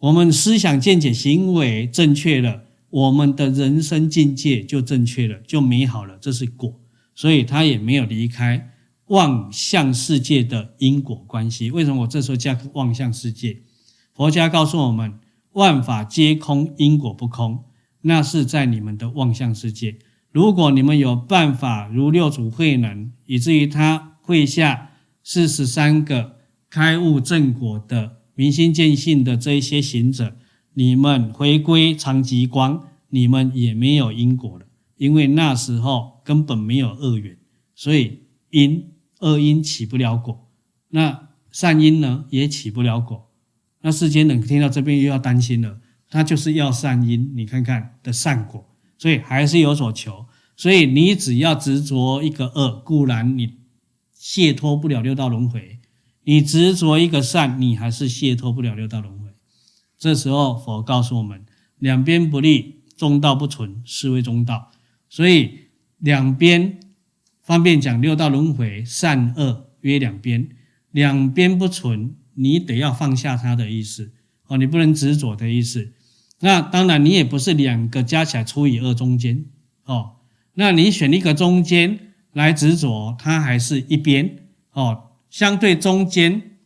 我们思想见解行为正确了，我们的人生境界就正确了，就美好了，这是果。所以他也没有离开妄相世界的因果关系。为什么我这时候加个妄相世界？佛家告诉我们，万法皆空，因果不空，那是在你们的妄相世界。如果你们有办法如六祖慧能，以至于他会下四十三个开悟正果的。明心见性的这一些行者，你们回归常寂光，你们也没有因果了，因为那时候根本没有恶缘，所以因恶因起不了果，那善因呢也起不了果。那世间人听到这边又要担心了，他就是要善因，你看看的善果，所以还是有所求。所以你只要执着一个恶，固然你解脱不了六道轮回。你执着一个善，你还是解脱不了六道轮回。这时候佛告诉我们：两边不立，中道不存，是谓中道。所以两边方便讲六道轮回，善恶约两边，两边不存，你得要放下它的意思哦，你不能执着的意思。那当然，你也不是两个加起来除以二中间哦。那你选一个中间来执着，它还是一边哦。相对中间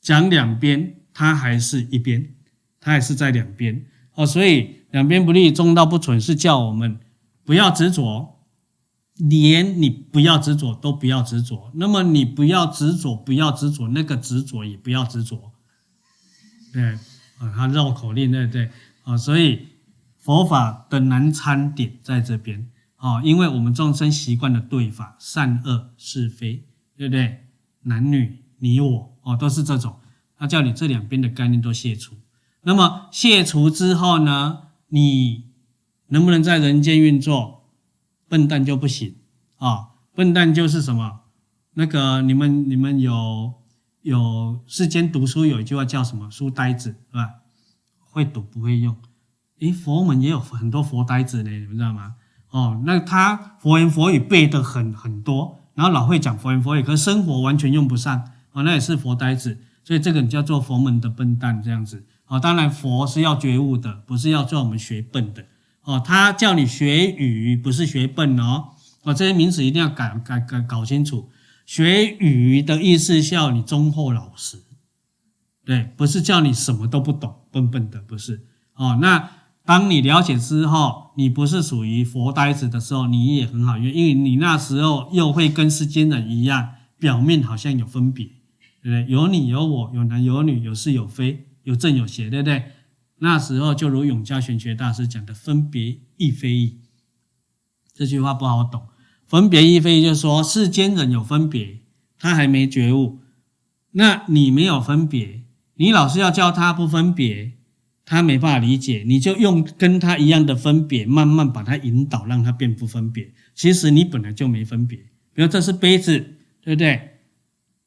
讲两边，它还是一边，它还是在两边哦。所以两边不利，中道不存，是叫我们不要执着，连你不要执着都不要执着。那么你不要执着，不要执着，那个执着也不要执着。对啊，他绕口令，对不对？啊，所以佛法的难参点在这边啊，因为我们众生习惯了对法，善恶是非，对不对？男女你我哦，都是这种，他叫你这两边的概念都卸除。那么卸除之后呢，你能不能在人间运作？笨蛋就不行啊！笨蛋就是什么？那个你们你们有有世间读书有一句话叫什么？书呆子是吧？会读不会用。诶，佛门也有很多佛呆子呢，你们知道吗？哦，那他佛言佛语背的很很多。然后老会讲佛言佛语，可是生活完全用不上啊，那也是佛呆子，所以这个叫做佛门的笨蛋这样子啊。当然佛是要觉悟的，不是要叫我们学笨的哦。他叫你学语，不是学笨哦。啊，这些名词一定要改改改搞清楚。学语的意思是要你忠厚老实，对，不是叫你什么都不懂，笨笨的，不是哦。那。当你了解之后，你不是属于佛呆子的时候，你也很好用，因为你那时候又会跟世间人一样，表面好像有分别，对不对？有你有我，有男有女，有是有非，有正有邪，对不对？那时候就如永嘉玄学大师讲的“分别亦非义”，这句话不好懂。分别亦非义就是说，世间人有分别，他还没觉悟，那你没有分别，你老是要教他不分别。他没办法理解，你就用跟他一样的分别，慢慢把他引导，让他变不分别。其实你本来就没分别。比如这是杯子，对不对？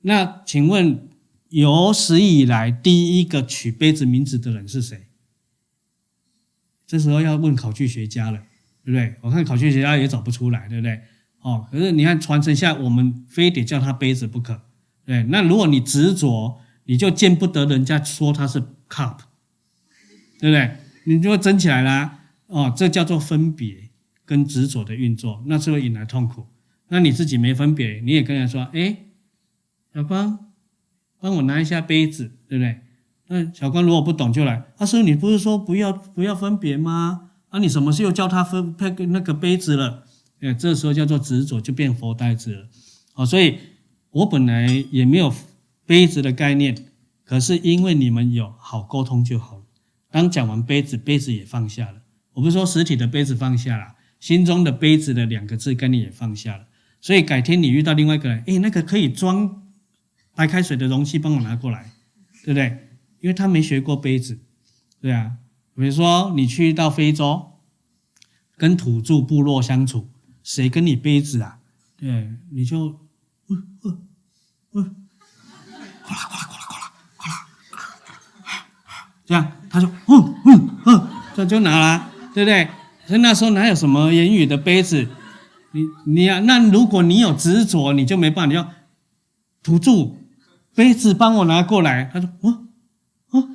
那请问有史以来第一个取杯子名字的人是谁？这时候要问考据学家了，对不对？我看考据学家也找不出来，对不对？哦，可是你看传承下，我们非得叫他杯子不可。对，那如果你执着，你就见不得人家说他是 cup。对不对？你就会争起来啦，哦，这叫做分别跟执着的运作，那是会引来痛苦。那你自己没分别，你也跟人说，哎，小光，帮我拿一下杯子，对不对？那小光如果不懂就来，啊，师父你不是说不要不要分别吗？啊，你什么时候教他分配那个杯子了？哎，这时候叫做执着，就变佛呆子了。哦，所以我本来也没有杯子的概念，可是因为你们有好沟通就好刚。讲完杯子，杯子也放下了。我不是说实体的杯子放下了，心中的杯子的两个字概念也放下了。所以改天你遇到另外一个人，诶，那个可以装白开水的容器，帮我拿过来，对不对？因为他没学过杯子，对啊。比如说你去到非洲，跟土著部落相处，谁跟你杯子啊？对，你就。嗯嗯嗯，过来过来过来过来过来，这样他就嗯嗯嗯，这就拿了，对不对？所以那时候哪有什么言语的杯子？你你呀、啊，那如果你有执着，你就没办法。你要土著杯子帮我拿过来，他说哦哦，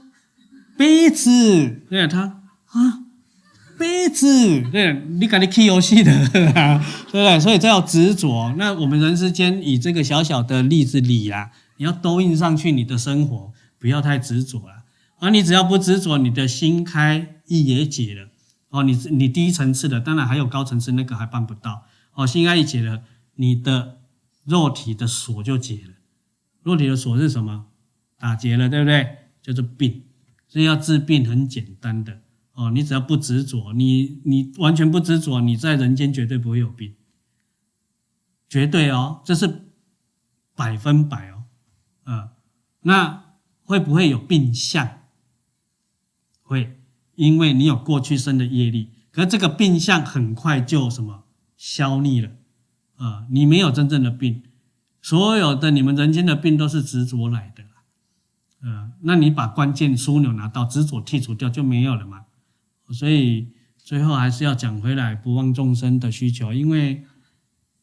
杯子，对他啊。杯子，对，你赶紧 key 游戏的，对不对？所以这叫执着。那我们人世间以这个小小的例子里啦，你要都印上去你的生活，不要太执着了。啊你只要不执着，你的心开意也解了。哦，你你低层次的，当然还有高层次那个还办不到。哦，心开意解了，你的肉体的锁就解了。肉体的锁是什么？打结了，对不对？就是病。所以要治病很简单的。哦，你只要不执着，你你完全不执着，你在人间绝对不会有病，绝对哦，这是百分百哦，啊，那会不会有病相？会，因为你有过去生的业力，可这个病相很快就什么消匿了，啊，你没有真正的病，所有的你们人间的病都是执着来的，啊，那你把关键枢纽拿到，执着剔除掉就没有了嘛。所以最后还是要讲回来，不忘众生的需求，因为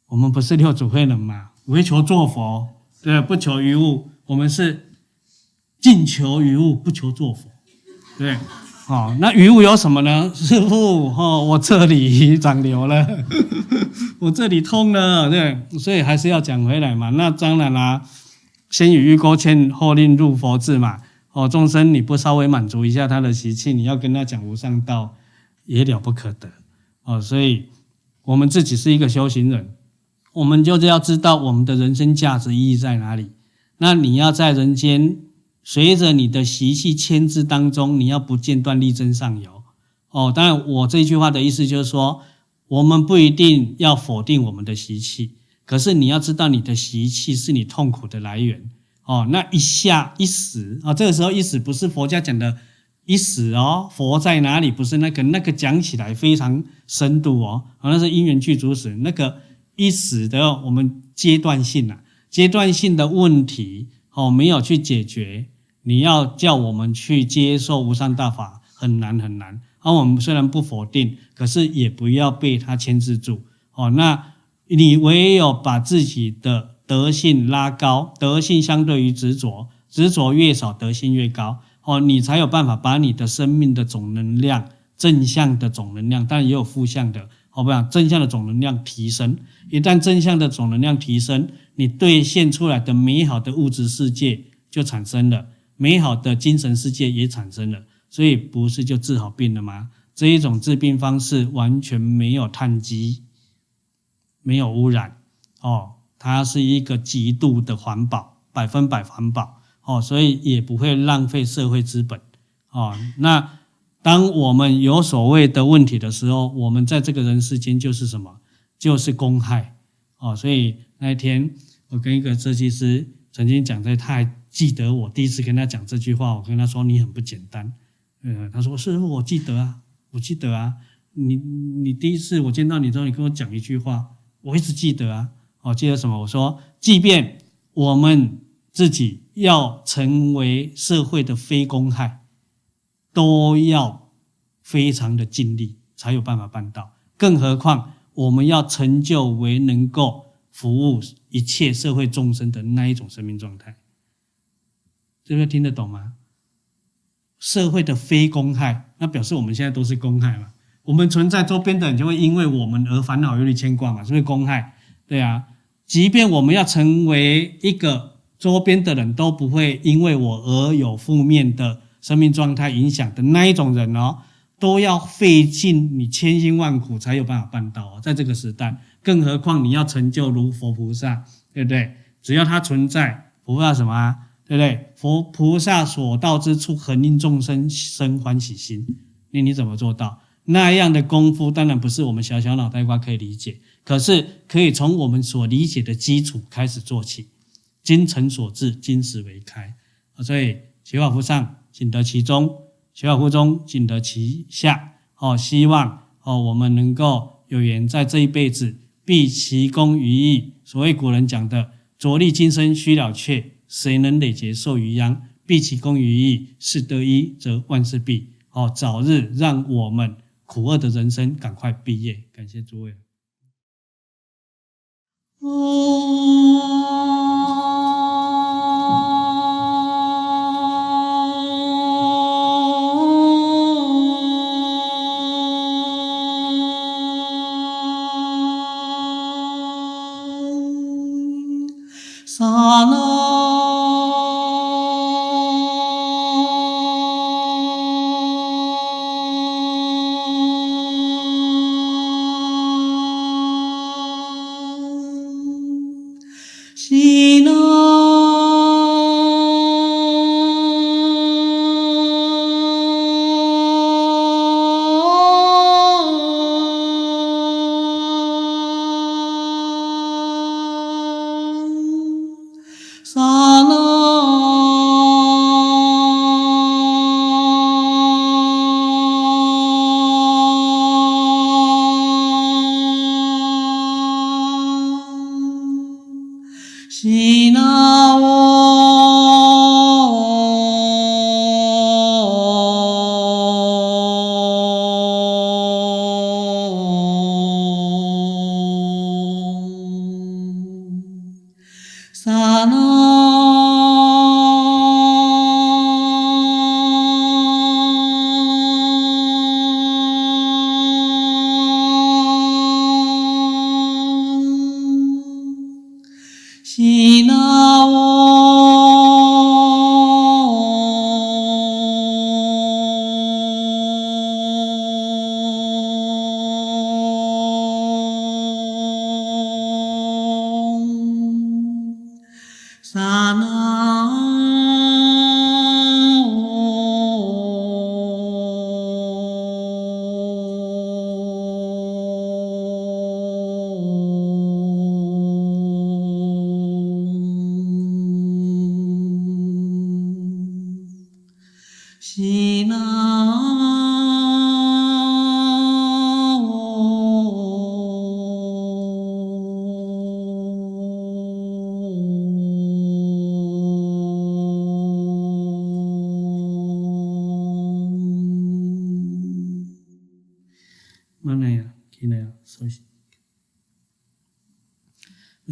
我们不是六祖慧能嘛，唯求做佛，对，不求于物。我们是尽求于物，不求做佛，对。好，那于物有什么呢？师傅，哦，我这里长瘤了，我这里痛了，对。所以还是要讲回来嘛。那当然啦，先与欲勾牵，后令入佛智嘛。哦，众生你不稍微满足一下他的习气，你要跟他讲无上道，也了不可得。哦，所以我们自己是一个修行人，我们就是要知道我们的人生价值意义在哪里。那你要在人间，随着你的习气牵制当中，你要不间断力争上游。哦，当然我这句话的意思就是说，我们不一定要否定我们的习气，可是你要知道你的习气是你痛苦的来源。哦，那一下一死啊，这个时候一死不是佛家讲的一死哦，佛在哪里？不是那个那个讲起来非常深度哦，好像是因缘具足时。那个一死的我们阶段性啊，阶段性的问题哦，没有去解决，你要叫我们去接受无上大法很难很难。而我们虽然不否定，可是也不要被它牵制住哦。那你唯有把自己的。德性拉高，德性相对于执着，执着越少，德性越高。哦，你才有办法把你的生命的总能量，正向的总能量，当然也有负向的，好不好？正向的总能量提升，一旦正向的总能量提升，你兑现出来的美好的物质世界就产生了，美好的精神世界也产生了，所以不是就治好病了吗？这一种治病方式完全没有碳基，没有污染，哦。它是一个极度的环保，百分百环保哦，所以也不会浪费社会资本哦。那当我们有所谓的问题的时候，我们在这个人世间就是什么？就是公害哦。所以那一天我跟一个设计师曾经讲，在他还记得我第一次跟他讲这句话，我跟他说你很不简单。嗯，他说是，我记得啊，我记得啊。你你第一次我见到你之后，你跟我讲一句话，我一直记得啊。我记得什么？我说，即便我们自己要成为社会的非公害，都要非常的尽力，才有办法办到。更何况我们要成就为能够服务一切社会众生的那一种生命状态，这个听得懂吗？社会的非公害，那表示我们现在都是公害嘛？我们存在周边的人就会因为我们而烦恼、忧虑、牵挂嘛？是不是公害？对啊，即便我们要成为一个周边的人都不会因为我而有负面的生命状态影响的那一种人哦，都要费尽你千辛万苦才有办法办到哦，在这个时代，更何况你要成就如佛菩萨，对不对？只要它存在，佛菩萨什么啊？对不对？佛菩萨所到之处，恒令众生生欢喜心。那你怎么做到？那样的功夫，当然不是我们小小脑袋瓜可以理解。可是可以从我们所理解的基础开始做起。精诚所至，金石为开。所以学法乎上，仅得其中；学法乎中，仅得其下。哦，希望哦，我们能够有缘在这一辈子，毕其功于义。所谓古人讲的“着力今生须了却”。谁能累劫受余殃？毕其功于义，是得一，则万事毕。好，早日让我们苦厄的人生赶快毕业。感谢诸位。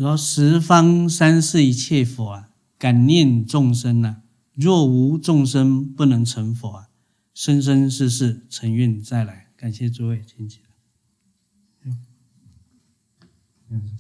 说十方三世一切佛啊，感念众生呐、啊，若无众生不能成佛啊，生生世世成运再来。感谢诸位，请起来。嗯。